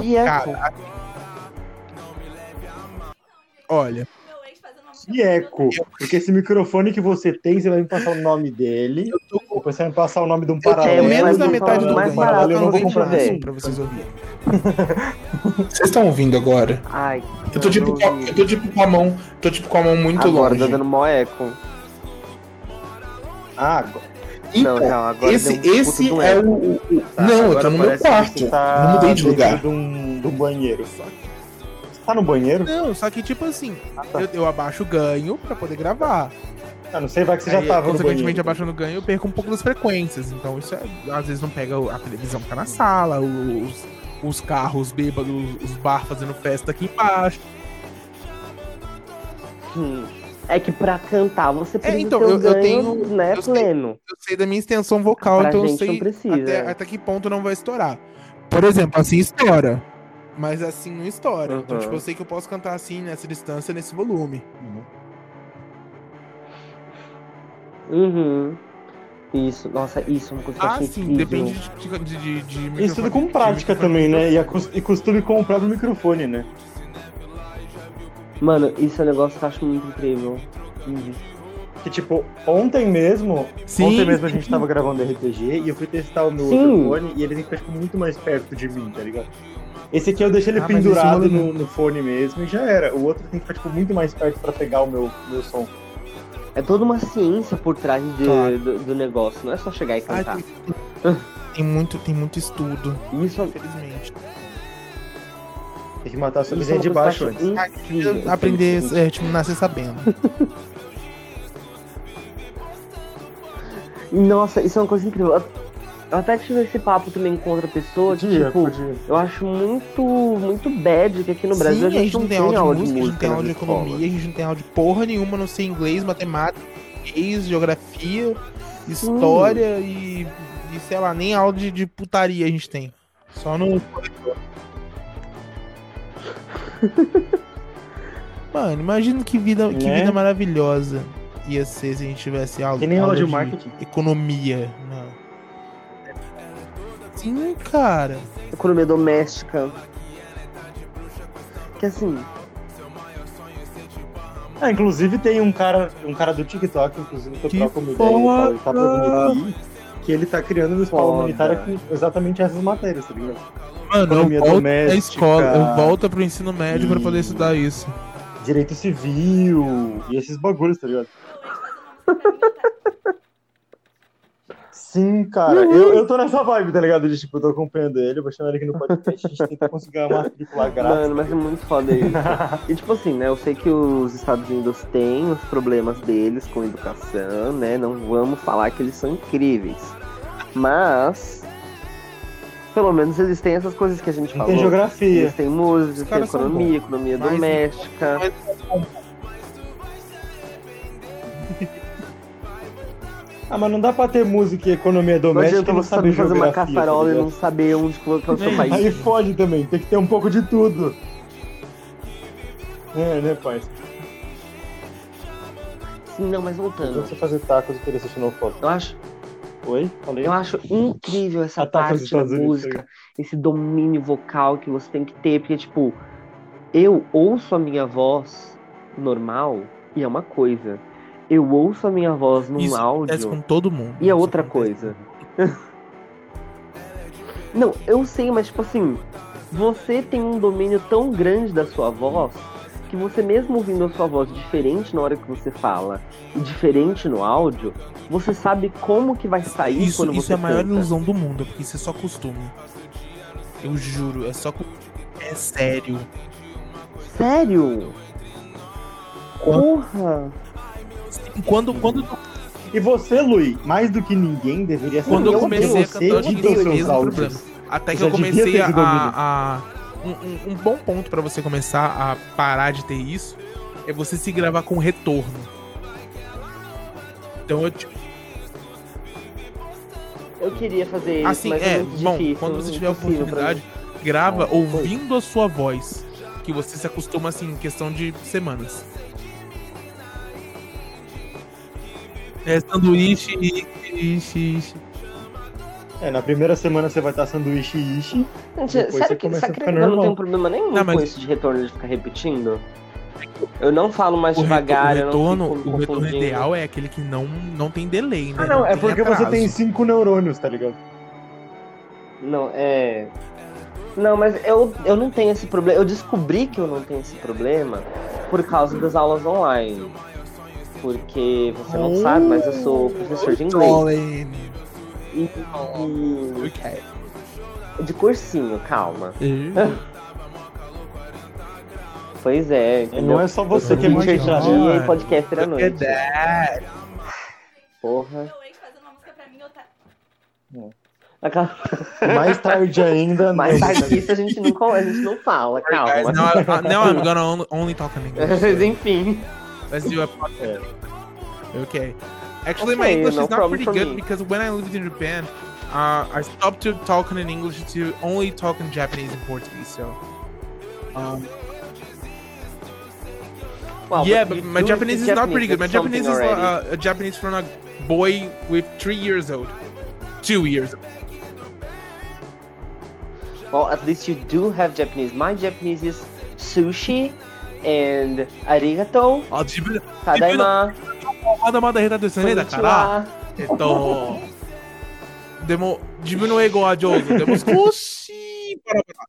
Que é. Cara, olha, Que eco. Porque esse microfone que você tem, você vai me passar o nome dele. Depois você vai me passar o nome de um paralelo. É, menos da metade do mais barato eu não vou comprar isso pra vocês ouvirem. Vocês estão ouvindo agora? Ai. Eu tô, tipo, eu tô tipo com a mão. Tô tipo com a mão muito Agora longe. tá dando mó eco. Ah, agora. Não, Então, não, agora esse, um esse é eco. o. o- o- Tá, não, eu tô no meu quarto. tá não mudei de lugar. De um, de um banheiro. Você tá no banheiro? Não, só que tipo assim, tá. eu, eu abaixo o ganho pra poder gravar. Ah, não sei, vai que você já Aí, tava no consequentemente, abaixando o ganho, eu perco um pouco das frequências. Então, isso é, às vezes não pega a televisão que tá na sala, os, os carros bêbados, os bar fazendo festa aqui embaixo. Hum. É que pra cantar você precisa então, ter um eu- eu ganho, tenho- né, eu sei. pleno. Eu sei da minha extensão vocal, Pra então eu sei não precisa. até, até que ponto não vai estourar. Por exemplo, assim estoura. Mas assim não estoura. Então, Uhum. tipo, eu sei que eu posso cantar assim, nessa distância, nesse volume. Uhum. Isso, nossa, isso é uma coisa que eu Ah, sim, incrível. depende de, de, de, de Isso tudo com prática também, né? E, a e costume com o próprio microfone, né? Mano, isso é um negócio que eu acho muito incrível. Que tipo, ontem mesmo, Sim, ontem mesmo a gente tava gravando RPG e eu fui testar o meu Sim. outro fone e ele tem que ficar tipo, muito mais perto de mim, tá ligado? Esse aqui eu deixei ele Ah, pendurado no, no fone mesmo e já era. O outro tem que ficar tipo, muito mais perto pra pegar o meu, meu som. É toda uma ciência por trás de- Claro. do, do negócio, não é só chegar e Ah, cantar. tem, tem muito, tem muito estudo, Isso, infelizmente. Tem que matar a sua é vizinha uma de baixo antes. incrível. Aprender, é, tipo, nascer sabendo. Nossa, isso é uma coisa incrível. Eu- até tive esse papo também com outra pessoa, que, Podia, tipo, podia. eu acho muito, muito bad que aqui no Brasil Sim, a gente não tem aula de música, a gente não tem aula de economia, a gente não tem aula de porra nenhuma, não sei inglês, matemática, português, geografia, história e, e, sei lá, nem aula de, de putaria a gente tem. Só no. Mano, imagina que vida, que Né? vida maravilhosa ia ser se a gente tivesse aula, Que nem aula de marketing. economia. Não. Sim, cara. Economia doméstica. Que assim, Ah, inclusive tem um cara, um cara do TikTok, inclusive, que eu Que troco uma ideia, ele tá que ele tá criando uma escola humanitária com exatamente essas matérias, tá ligado? Mano, Economia eu volto da doméstica. escola, eu volto pro ensino médio pra E- poder estudar isso. Direito civil e esses bagulhos, tá ligado? Sim, cara. Eu, eu tô nessa vibe, tá ligado? De tipo, eu tô acompanhando ele, eu vou chamar ele aqui no podcast, a gente tenta conseguir uma matrícula grátis. Mano, mas é muito foda isso. e tipo assim, né? Eu sei que os Estados Unidos têm os problemas deles com educação, né? Não vamos falar que eles são incríveis. Mas. Pelo menos eles têm essas coisas que a gente falou. Tem geografia. Eles têm música, são economia, economia Mas- doméstica. Ah, mas não dá pra ter música e economia Não doméstica adianta não você saber fazer uma tá caçarola e não saber onde colocar o seu país. Aí fode também, tem que ter um pouco de tudo. É, né, pai? Sim, não, mas voltando. você fazer tacos e querer no foto. Eu acho, Oi? Falei? eu acho incrível essa Ah, tá, parte da Unidos, música, esse domínio vocal que você tem que ter, porque, tipo, eu ouço a minha voz normal e é uma coisa. Eu ouço a minha voz num Isso acontece áudio com todo mundo. e é outra acontece. coisa. Não, eu sei, mas tipo assim, você tem um domínio tão grande da sua voz que você mesmo ouvindo a sua voz diferente na hora que você fala e diferente no áudio, você sabe como que vai sair Isso, quando isso você é a maior canta. ilusão do mundo, porque isso é só costume. Eu juro, é só. É sério. Sério? Porra! Quando, quando, E você, Lui, mais do que ninguém, deveria ser quando eu comecei a cantar, eu edita os seus áudios. Até que eu comecei a. a- um, um- um bom ponto pra você começar a parar de ter isso é você se gravar com retorno. Então eu, tipo, Eu queria fazer isso, assim, mas é, é bom, difícil. quando você tiver a oportunidade, grava Ah, foi. ouvindo a sua voz. Que você se acostuma assim em questão de semanas. É sanduíche, ishi, ishi. É, na primeira semana você vai estar sanduíche e ishi. Gente, você sério que, você que eu não tenho problema nenhum Não, mas- com isso de retorno de ficar repetindo? Eu não falo mais O, devagar, o eu retorno, não o retorno ideal é aquele que não, não tem delay, né? Ah, não, é tem porque você atraso. tem cinco neurônios, tá ligado? Não, é. Não, mas eu, eu não tenho esse problema. Eu descobri que eu não tenho esse problema por causa das aulas online. Porque você não sabe, mas eu sou professor de inglês. E, e- de cursinho, calma. Pois é, entendeu? Não é só você que é muito dia e podcaster à at noite. that. Porra. Tá. Aquela- Mais tarde ainda. Mais não. tarde que isso a gente não, a gente não fala, calma. now I'm gonna only, only talk in English. Mas enfim. Let's do a podcast. Okay. Actually, my English no is not pretty good me. because when I lived in Japan, uh, I stopped to talking in English to only talk in Japanese and Portuguese. So, um, Well, yeah, but but my Japanese is not pretty good. My Japanese is uh, a Japanese from a boy with three years old, two years. old. Well, at least you do have Japanese. My Japanese is sushi and arigato, 自分 tadaima, まだまだ下手ですねだから、 konnichiwa. えっと、でも、自分の英語は上手。でも、少しバラバラ。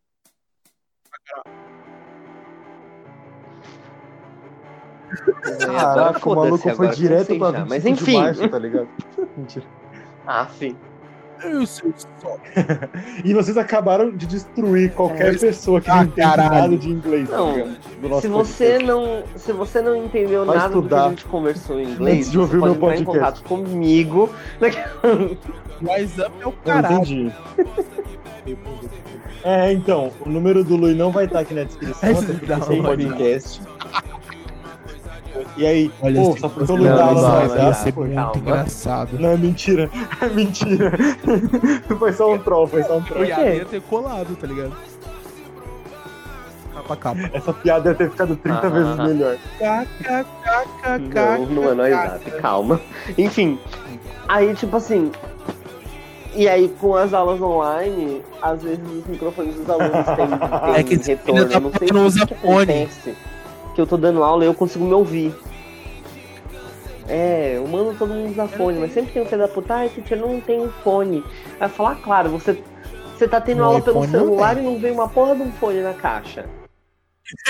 Caraca, o maluco Foda-se, foi agora direto cansei pra já, 25 Mas de enfim. março, tá ligado? Mentira. Af. Eu sei só. E vocês acabaram de destruir qualquer É, pessoa que ah, não entende nada de inglês, tá Não, nosso Se você podcast. não, se você não entendeu Vai nada do que estudar a gente conversou em inglês, antes de ouvir você o pode meu entrar em podcast. contato comigo. Wise up é o Eu caralho. entendi. É, então, o número do Lui não vai estar aqui na descrição, Esse até porque esse é um podcast. E aí, Olha, pô, só porque o não, não, não, mais não, ia rápido, ser pô. muito calma. engraçado. Não, é mentira. É mentira. foi só um troll, foi só um troll. Yara ia ter colado, tá ligado? Capa capa. Essa piada ia ter ficado 30 Ah, vezes ah, melhor. Não, não é WhatsApp, calma. Enfim, aí tipo assim. E aí com as aulas online, às vezes os microfones dos alunos têm, têm É que retorno. Eu não sei não o usa fone. acontece. Que eu tô dando aula e eu consigo me ouvir. É, o mano todo mundo usa fone, mas sempre tem um filho da puta, ai, teacher, não tem um fone. Aí eu falo, ah, claro, você, você tá tendo No aula pelo iPhone não celular e não vem uma porra de um fone na caixa.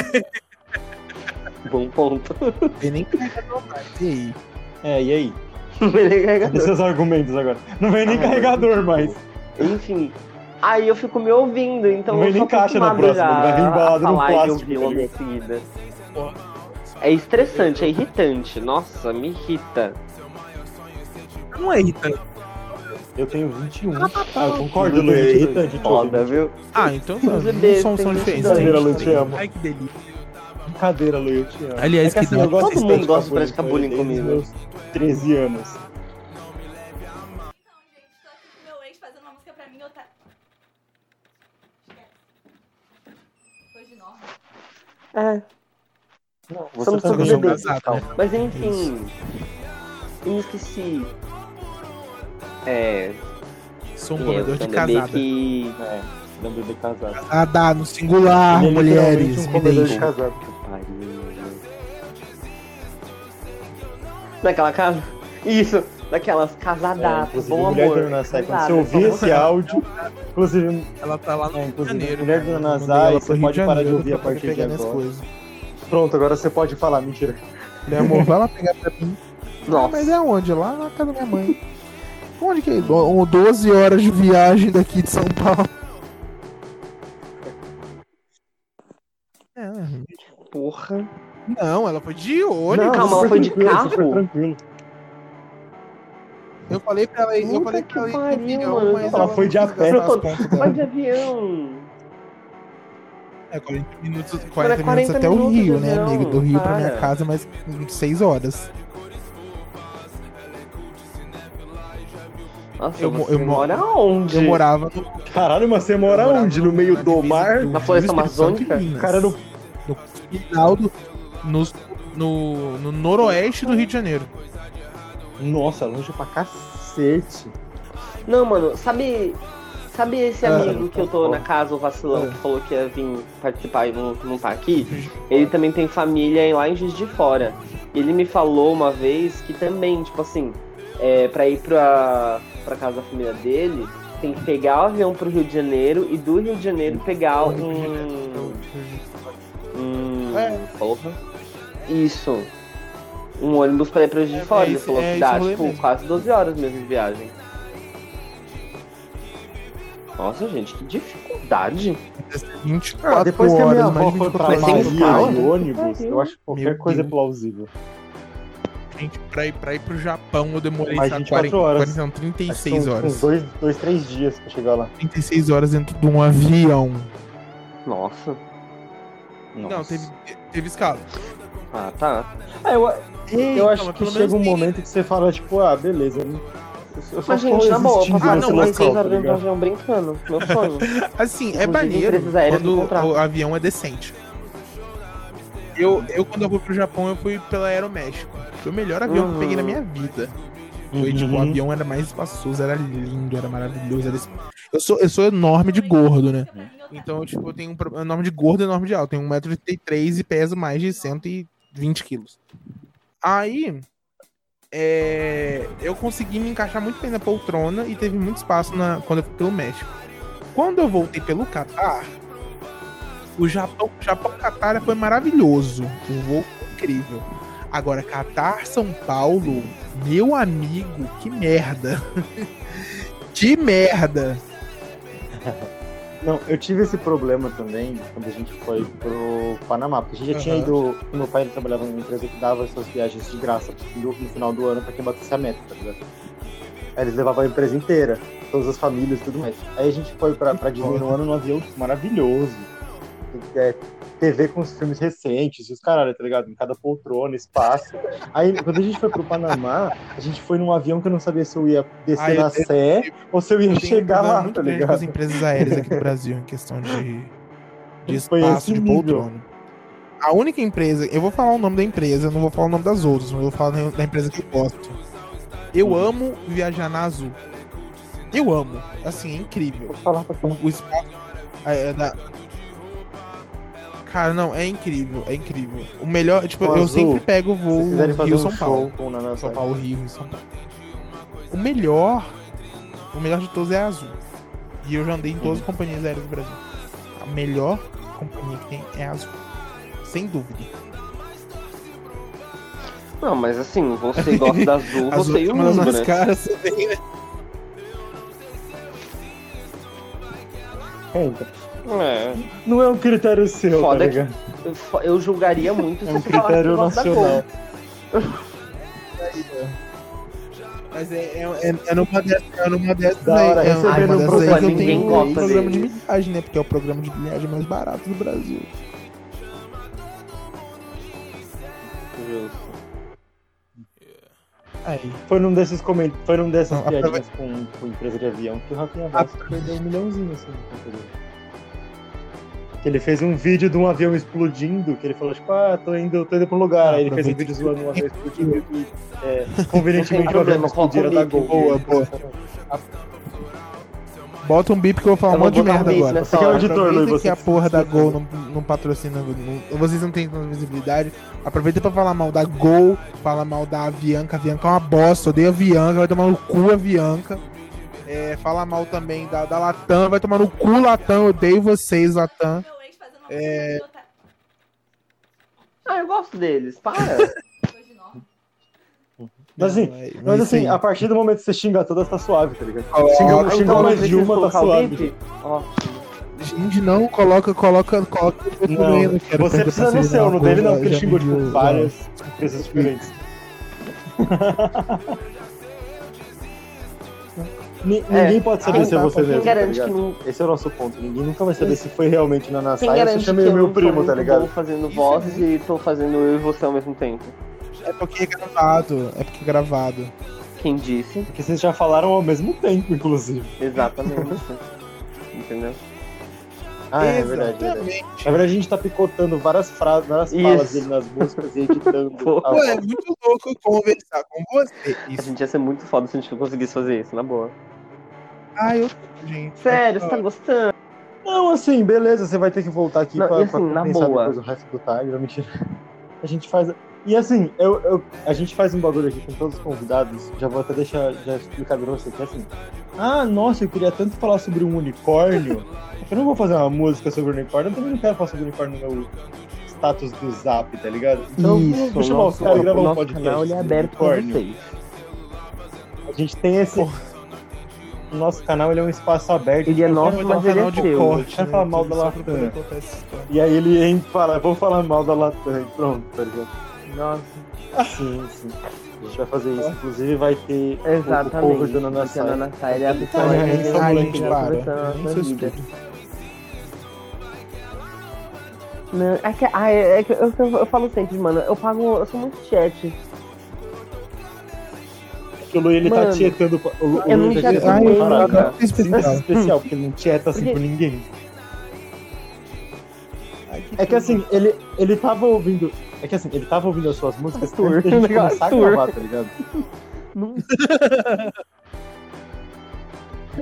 Bom ponto. Tem nem carga mais. E aí? É, e aí? Não vem nem carregador. Seus argumentos agora? Não vem nem Ai, carregador mais. Enfim. Aí eu fico me ouvindo, então Não vem eu nem caixa na próxima, vai vir embalado no falar e plástico, ouvir tá em É estressante, é irritante. Nossa, me irrita. Não é irritante. Eu tenho 21. Ah, eu concordo, Lu, é irritante. Foda, viu? Ah, então Os não bebês são, diferentes. Brincadeira, Lu, te amo. Ai, que delícia. Brincadeira, Lu, eu te amo. Aliás, É que que assim, Todo mundo gosta de praticar bullying comigo. meus 13 anos. Então, gente, tô aqui com meu ex fazendo uma música pra mim, eu tá. Esquece. Foi de norma. É, Não, Somos tá todos bebês. musical. mas enfim. Eu me esqueci. É. Sou um é? comedor de bebê casada. que. É, é um bebê casado. Casada no singular, Ele é mulheres. um me comedor de casado. Pariu. Naquela casa? Isso, daquelas É, casadatas, inclusive, bom mulher amor. do Nanasai, quando você ouvir esse áudio, inclusive, Ela tá lá no é, Rio de inclusive Janeiro. mulher do Nanasai, ela pro você pode parar de ouvir a partir de agora. Pronto, agora você pode falar, mentira. Falei, amor, vai lá pegar pra mim. Nossa. mas é onde? Lá na casa da minha mãe. Onde que é? Do- 12 horas de viagem daqui de São Paulo. É, Porra. não, ela foi de ônibus. calma, ela foi de carro? super tranquilo. Eu falei pra ela, eu Puta falei que pra ela pariu, mano. Ela não foi de a pé. dela. de avião. É, 40 minutos, 40 Cara, minutos 40 até o minutos Rio, de né, avião, amigo? Do Rio pra minha para. casa, mas 6 horas. Nossa, Eu eu mo- mora onde? Eu morava no, Caralho, mas você mora onde? No meio na do mar? do Na floresta Rio, Amazônica? Cara, no no final do. No, no, no noroeste do Rio de Janeiro. Nossa, longe pra cacete. Não, mano, sabe. Sabe esse Ah, amigo que eu tô na casa, o vacilão, Ah. que falou que ia vir participar e não, não tá aqui? Ele também tem família lá em Juiz de Fora. Ele me falou uma vez que também, tipo assim, é, pra ir pra, pra casa da família dele, tem que pegar o avião pro Rio de Janeiro e do Rio de Janeiro pegar um. um É. porra. Isso. Um ônibus pra ir pra Juiz de É, Fora. é Ele falou que dá, tipo, quase 12 horas mesmo de viagem. Nossa, gente, que dificuldade. 24 Ah, depois que a minha avó foi 24 pra. Bahia de ônibus, eu acho que qualquer Meu coisa é Deus. plausível. Gente, pra ir, pra ir pro Japão eu demorei Mais sabe, 24 40, horas. 40, não, Acho que 36 são horas. Uns dois, dois, três dias pra chegar lá. 36 horas dentro de um avião. Nossa. Não, teve, teve escala. Ah, tá. Ah, eu, eu acho mas que chega um momento que você fala, tipo, ah, beleza. Não- eu só Mas, gente, na boa, passar Ah, não, seis local, horas dentro do avião brincando. Meu sonho. Assim, é maneiro quando o avião é decente. Eu, eu, quando eu fui pro Japão, eu fui pela Aeroméxico. Foi o melhor avião que eu peguei na minha vida. Foi, tipo, o Uhum. avião era mais espaçoso, era lindo, era maravilhoso. Era... Eu, sou, eu sou enorme de gordo, né? Então, tipo, eu tenho um enorme de gordo e enorme de alto. Tenho 1,83m e peso mais de 120 quilos. Aí, é, eu consegui me encaixar muito bem na poltrona e teve muito espaço na, quando eu fui pelo México. Quando eu voltei pelo Catar, o Japão, Japão Catar foi maravilhoso. Um voo incrível. Agora, Catar São Paulo, meu amigo, que merda. que merda. Não, eu tive esse problema também quando a gente foi pro Panamá, porque a gente já tinha Aham. ido. Meu pai trabalhava numa empresa que dava essas viagens de graça no, no final do ano pra quem batesse a meta, tá ligado? Aí eles levavam a empresa inteira, todas as famílias e tudo mais. Aí a gente foi pra, pra Disney no ano num avião maravilhoso. É, TV com os filmes recentes, e os caralho, tá ligado? Em cada poltrona, espaço. Aí, quando a gente foi pro Panamá, a gente foi num avião que eu não sabia se eu ia descer na Sé ou se eu ia chegar lá, muito tá grande com ligado? as empresas aéreas aqui no Brasil em questão de, de espaço, de poltrona. A única empresa, eu vou falar o nome da empresa, não vou falar o nome das outras, mas eu vou falar da empresa que eu gosto. Eu Hum. amo viajar na Azul. Eu amo. Assim, é incrível. Vou falar pra O, o espaço. é, é da... Cara, não, é incrível, é incrível. O melhor, tipo, eu Azul, sempre pego o voo quiserem fazer Rio um São Paulo. São. Paulo, Rio e São Paulo. O melhor, o melhor de todos é a Azul. E eu já andei em todas as companhias aéreas do Brasil. A melhor companhia que tem é a Azul. Sem dúvida. Não, mas assim, você gosta da Azul, você e o mundo, né? caras, você vem, né? É, então. É. Não é um critério seu, Foda tá que-? Eu, julgaria muito se É um critério nacional. Mas é, é, é, é numa dessas, é numa dessas Da aí. hora, é, recebendo é uma um dessas programa aí eu ninguém tenho um programa dele. de milhagem, né? Porque é o programa de milhagem mais barato do Brasil. Justo. Aí. Foi num desses coment... Foi num dessas Não, piadinhas com, com empresa de avião que o Rafinha Bastos perdeu um milhãozinho assim. Que ele fez um vídeo de um avião explodindo, que ele falou, tipo, ah, tô indo, tô indo pra um lugar. Aí ele fez um vídeo zoando um avião explodindo e é, convenientemente o avião explodiu da. Gol. Boa, boa. Bota um bip que eu vou falar Eu um monte de merda agora. Você que é o editor, Luiz, você que a porra da Gol não, não patrocina, não- vocês não têm tanta visibilidade. Aproveita pra falar mal da Gol, fala mal da Avianca. A Avianca é uma bosta, odeio a Avianca, vai tomar no cu a Avianca. É, fala mal também da, da Latam, vai tomar no cu Latam, odeio vocês, Latam. Tá- Ah, eu gosto deles, para. Mas assim, Não, é- Mas assim, sim. a partir do momento que você xinga todas, tá suave, tá ligado? Ó, Xinga, xinga Então, mais de uma, tá suave. Ó, Gente, não, coloca, coloca, coloca. Não, quero você precisa no seu, no dele não, porque ele xingou, tipo, várias empresas diferentes. É. Ninguém pode saber Ah, se é você mesmo, tá não. Esse é o nosso ponto. Ninguém nunca vai saber se foi realmente na garante que chama eu o meu primo, tá ligado? bom fazendo Isso vozes é e tô fazendo eu e você ao mesmo tempo? É porque é gravado, é porque é gravado. Quem disse? Porque vocês já falaram ao mesmo tempo, inclusive. Exatamente. Entendeu? Ah, é verdade, verdade. Exatamente. Na verdade, a gente tá picotando várias frases, várias Isso. falas dele nas músicas e editando. Pô. a voz. é muito louco conversar com você. A Isso. gente ia ser muito foda se a gente conseguisse fazer isso, na boa. Ah, eu gente. Sério, você tá gostando? Não, assim, beleza, você vai ter que voltar aqui Não, pra, assim, pra na boa. depois o resto do Tiger, mentira. A gente faz. E assim, eu, eu- a gente faz um bagulho aqui com todos os convidados, já vou até deixar já explicar pra você, que é assim. Ah, nossa, eu queria tanto falar sobre um unicórnio. Eu não vou fazer uma música sobre unicórnio, eu também não quero falar sobre unicórnio no meu status do zap, tá ligado? Então, isso, vou chamar os nosso, caras e gravar o um nosso podcast. canal ele é aberto pra vocês. A gente tem esse. O nosso canal ele é um espaço aberto. Ele é Eu nosso, mas ele é seu. quero falar mal da Latam. E aí ele entra e fala, vou falar mal da Latam, e pronto, tá ligado? Nossa, Sim, sim. A gente vai fazer isso. Inclusive vai ter o- o cover exatamente. do Nana Porque a Sai. Nana Sai é a pessoa Ai, mais ai, inteligente que vida. filhos. Não, é que, ah, é, é que eu, eu, eu falo sempre, mano, eu pago, eu sou muito chat. Porque o Lu ele tá Mano, tietando. O o eu Lu não tá já pra cara. caralho. que especial. Especial, porque ele não tieta assim Porque- por ninguém. Ai, É que assim, ele, ele tava ouvindo. É que assim, ele tava ouvindo as suas músicas Arthur, antes da gente começar a Arthur. gravar, tá ligado? Não,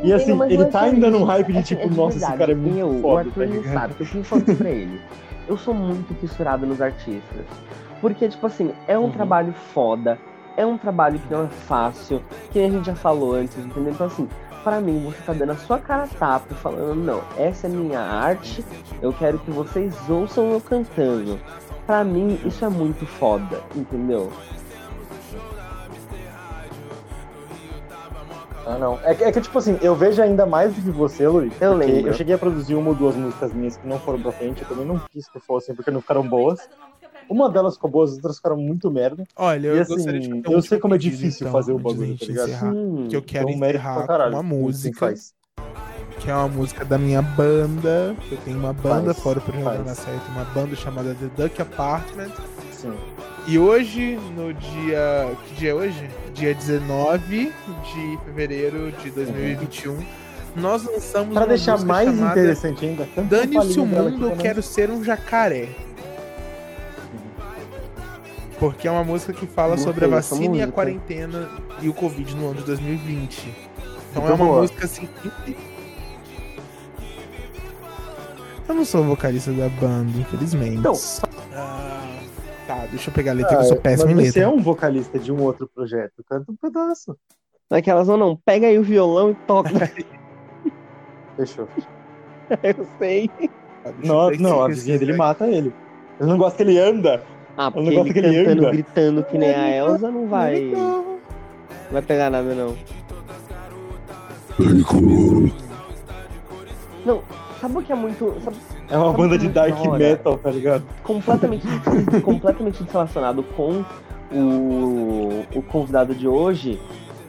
E assim, ele tá ainda num hype de É tipo, que, de nossa, esse cara é muito eu, O foda, Arthur tá sabe, que eu sempre falo pra ele. Eu sou muito fissurado nos artistas. Porque, tipo assim, é um Uhum. trabalho foda, é um trabalho que não é fácil, que a gente já falou antes, entendeu? Então, assim, pra mim, você tá dando a sua cara a tapa e falando, não, essa é minha arte, eu quero que vocês ouçam eu cantando. Pra mim, isso é muito foda, entendeu? Ah, não. É que, é que, tipo assim, eu vejo ainda mais do que você, Luiz. Eu lembro. Eu cheguei a produzir uma ou duas músicas minhas que não foram pra frente. Eu também não quis que fossem, porque não ficaram boas. Uma delas ficou boa, as outras ficaram muito merda. Olha, E eu assim, gostaria de um eu sei como é difícil então, fazer o bagulho, tá ligado? encerrar, Hum, Que eu quero Então, pra encerrar caralho. com uma música. Que é uma música da minha banda. Eu tenho uma banda Faz, fora pro faz. na série, uma banda chamada The Duck Apartment. Sim. E hoje, no dia. Que dia é hoje? Dia 19 de fevereiro de 2021, nós lançamos Pra deixar mais interessante ainda, Dane-se o mundo, eu quero ser um jacaré. Porque é uma música que fala Gostei sobre a vacina e a quarentena e o Covid no ano de 2020. Então Muito é uma boa. música assim. Eu não sou vocalista da banda, infelizmente. Então. Ah, tá, deixa eu pegar a letra que Ah, eu sou péssimo em mas você letra. é um vocalista de um outro projeto, canta um pedaço. Naquelas ou não, pega aí o violão e toca. Fechou. eu sei. Tá, deixa eu Não, não, a vizinha dele mata ele. Ele não gosta que ele anda. Ah, Eu porque não gosto ele que ele cantando, anda. gritando que nem a Elsa não vai. Não vai pegar nada, não. Não, sabe o que é muito. Sabe, É uma banda de muito dark da hora? metal, tá ligado? completamente, completamente desrelacionado com o, o convidado de hoje.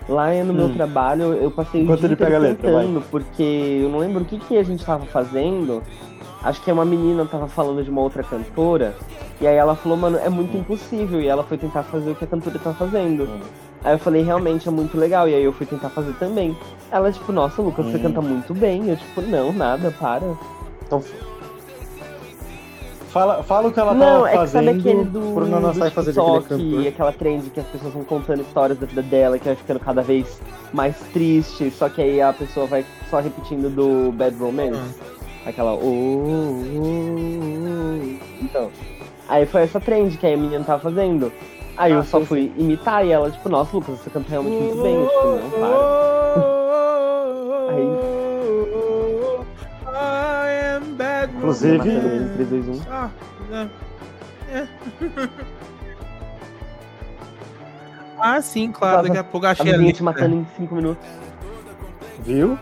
Lá no meu Hum. trabalho, eu passei Enquanto o dia ele pega a letra, vai. porque eu não lembro o que, que a gente tava fazendo. Acho que uma menina tava falando de uma outra cantora. E aí ela falou, mano, é muito impossível. E ela foi tentar fazer o que a cantora tá fazendo. Hum. Aí eu falei, realmente é muito legal. E aí eu fui tentar fazer também. Ela, tipo, nossa, Lucas, você Hum. canta muito bem. Eu, tipo, não, nada, para. Então. Fala, fala o que ela não, tava é que sabe fazendo aquele do, pro Nana do Sai fazer TikTok, aquela trend que as pessoas vão contando histórias da vida dela, que vai ficando cada vez mais triste, só que aí a pessoa vai só repetindo do Bad Romance. Aquela. "Oh, oh, oh". Então. Aí foi essa trend que aí a menina tava fazendo. Aí eu Ah, só sim, fui imitar e ela, tipo, nossa, Lucas, você canta realmente muito bem. Eu, tipo, não, para. Bad Inclusive- ele, 3, 2, 1. Ah, é. É. ah, sim, claro. Daqui a pouco achei a vizinha te letra. matando em 5 minutos. Viu?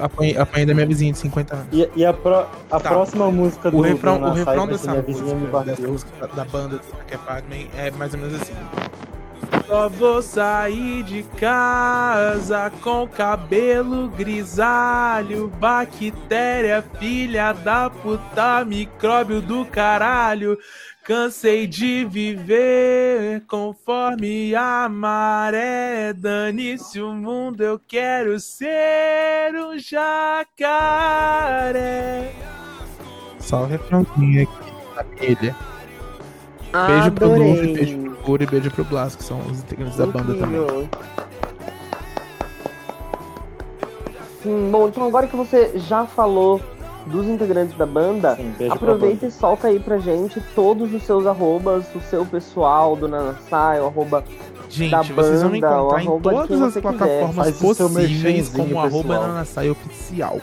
Apanhei, apanhei da minha vizinha de 50 anos. E, e a, pro- a Tá. próxima música do O refrão, do o refrão dessa Minha vizinha me música, dessa música da, da banda do que é Pac-Man é mais ou menos assim. Só vou sair de casa com cabelo grisalho, bactéria, filha da puta, micróbio do caralho. Cansei de viver conforme a maré. Dane-se o mundo, eu quero ser um jacaré. Só o refrãozinho aqui na pilha. Beijo pro. Luffy, beijo pro e beijo pro Blas, que são os integrantes da banda também. Sim, bom, então agora que você já falou dos integrantes da banda, Sim, aproveita e solta aí pra gente todos os seus arrobas, o seu pessoal do Nanasai, o arroba Gente, da vocês vão me encontrar em todas as quiser. plataformas possíveis como arroba. Nanasai oficial.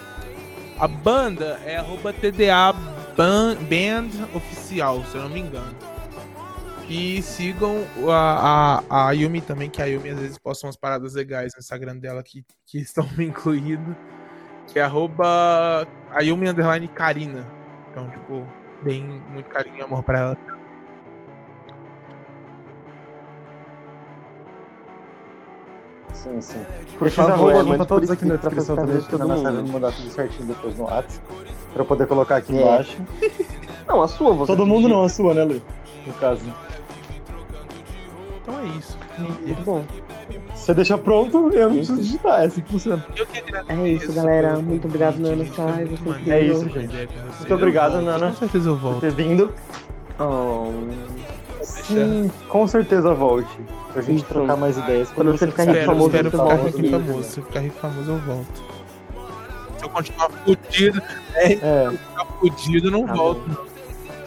A banda é arroba TDA Ban- Band Oficial, se eu não me engano. E sigam a, a, a Yumi também, que a Yumi às vezes posta umas paradas legais no Instagram dela que, que estão me incluindo. Que é arroba a Yumi Underline Karina. Então, tipo, bem muito carinho e amor pra ela. Sim, sim. Por favor, arroba pra todos aqui na descrição também, porque na Sai vai mandar tudo certinho depois no WhatsApp. Pra eu poder colocar aqui É. embaixo. Não, a sua você Todo mundo não, a sua, né, Lu? No caso. Então é isso. Muito bom. Você deixa pronto, eu não preciso digitar, é assim que funciona. Eu que agradeço É isso, galera. Muito obrigado, Nana. Sai. É isso, gente. Muito obrigado, Eu volto. Nana. Com certeza eu Por volto. ter vindo. Oh. Sim, com certeza volte. Pra gente Isso. trocar mais ideias. Quando você ficar Espero, famoso, espero você ficar volta rico aqui. e famoso. Se eu ficar rico famoso, eu volto. Se eu continuar fudido, É, ficar fudido, eu não Tá volto.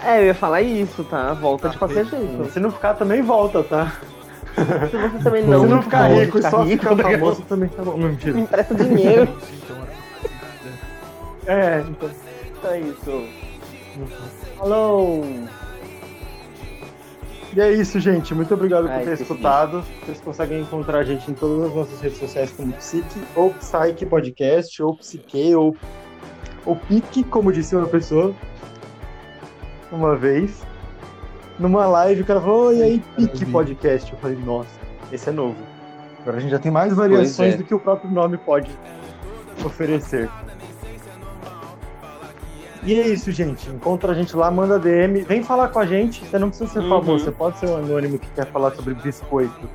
É, eu ia falar isso, tá? Volta de Ah, qualquer beleza. jeito. se não ficar, também volta, tá? Se você também não, se não ficar rico e só rico, ficar tá famoso, também tá bom. Não, mentira. me empresta dinheiro. É, então. Então é isso. Falou! E é isso, gente. Muito obrigado por Ai, ter escutado. Vocês conseguem encontrar a gente em todas as nossas redes sociais como Psique, ou Psyche Podcast, ou Psique, ou, ou Pique, como disse uma pessoa. Uma vez. Numa live, o cara falou, e aí, Pique. Podcast. Eu falei, nossa, esse é novo. Agora a gente já tem mais variações é. do que o próprio nome pode oferecer. E é isso, gente. Encontra a gente lá, manda DM. Vem falar com a gente. Você não precisa ser Uhum. famoso. Você pode ser um anônimo que quer falar sobre biscoito. Pode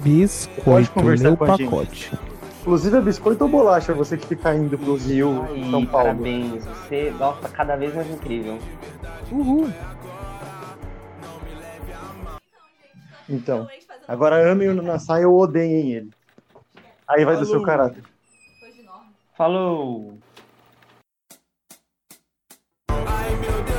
Biscoito, conversar meu com a gente. Inclusive é biscoito ou bolacha você que fica indo pro Rio, Aí, São Paulo. Parabéns, você, nossa, cada vez mais incrível. Uhul. Então, agora amem o Nassai ou odeiem ele. Aí vai Falou. do seu caráter. Falou! Ai, meu Deus.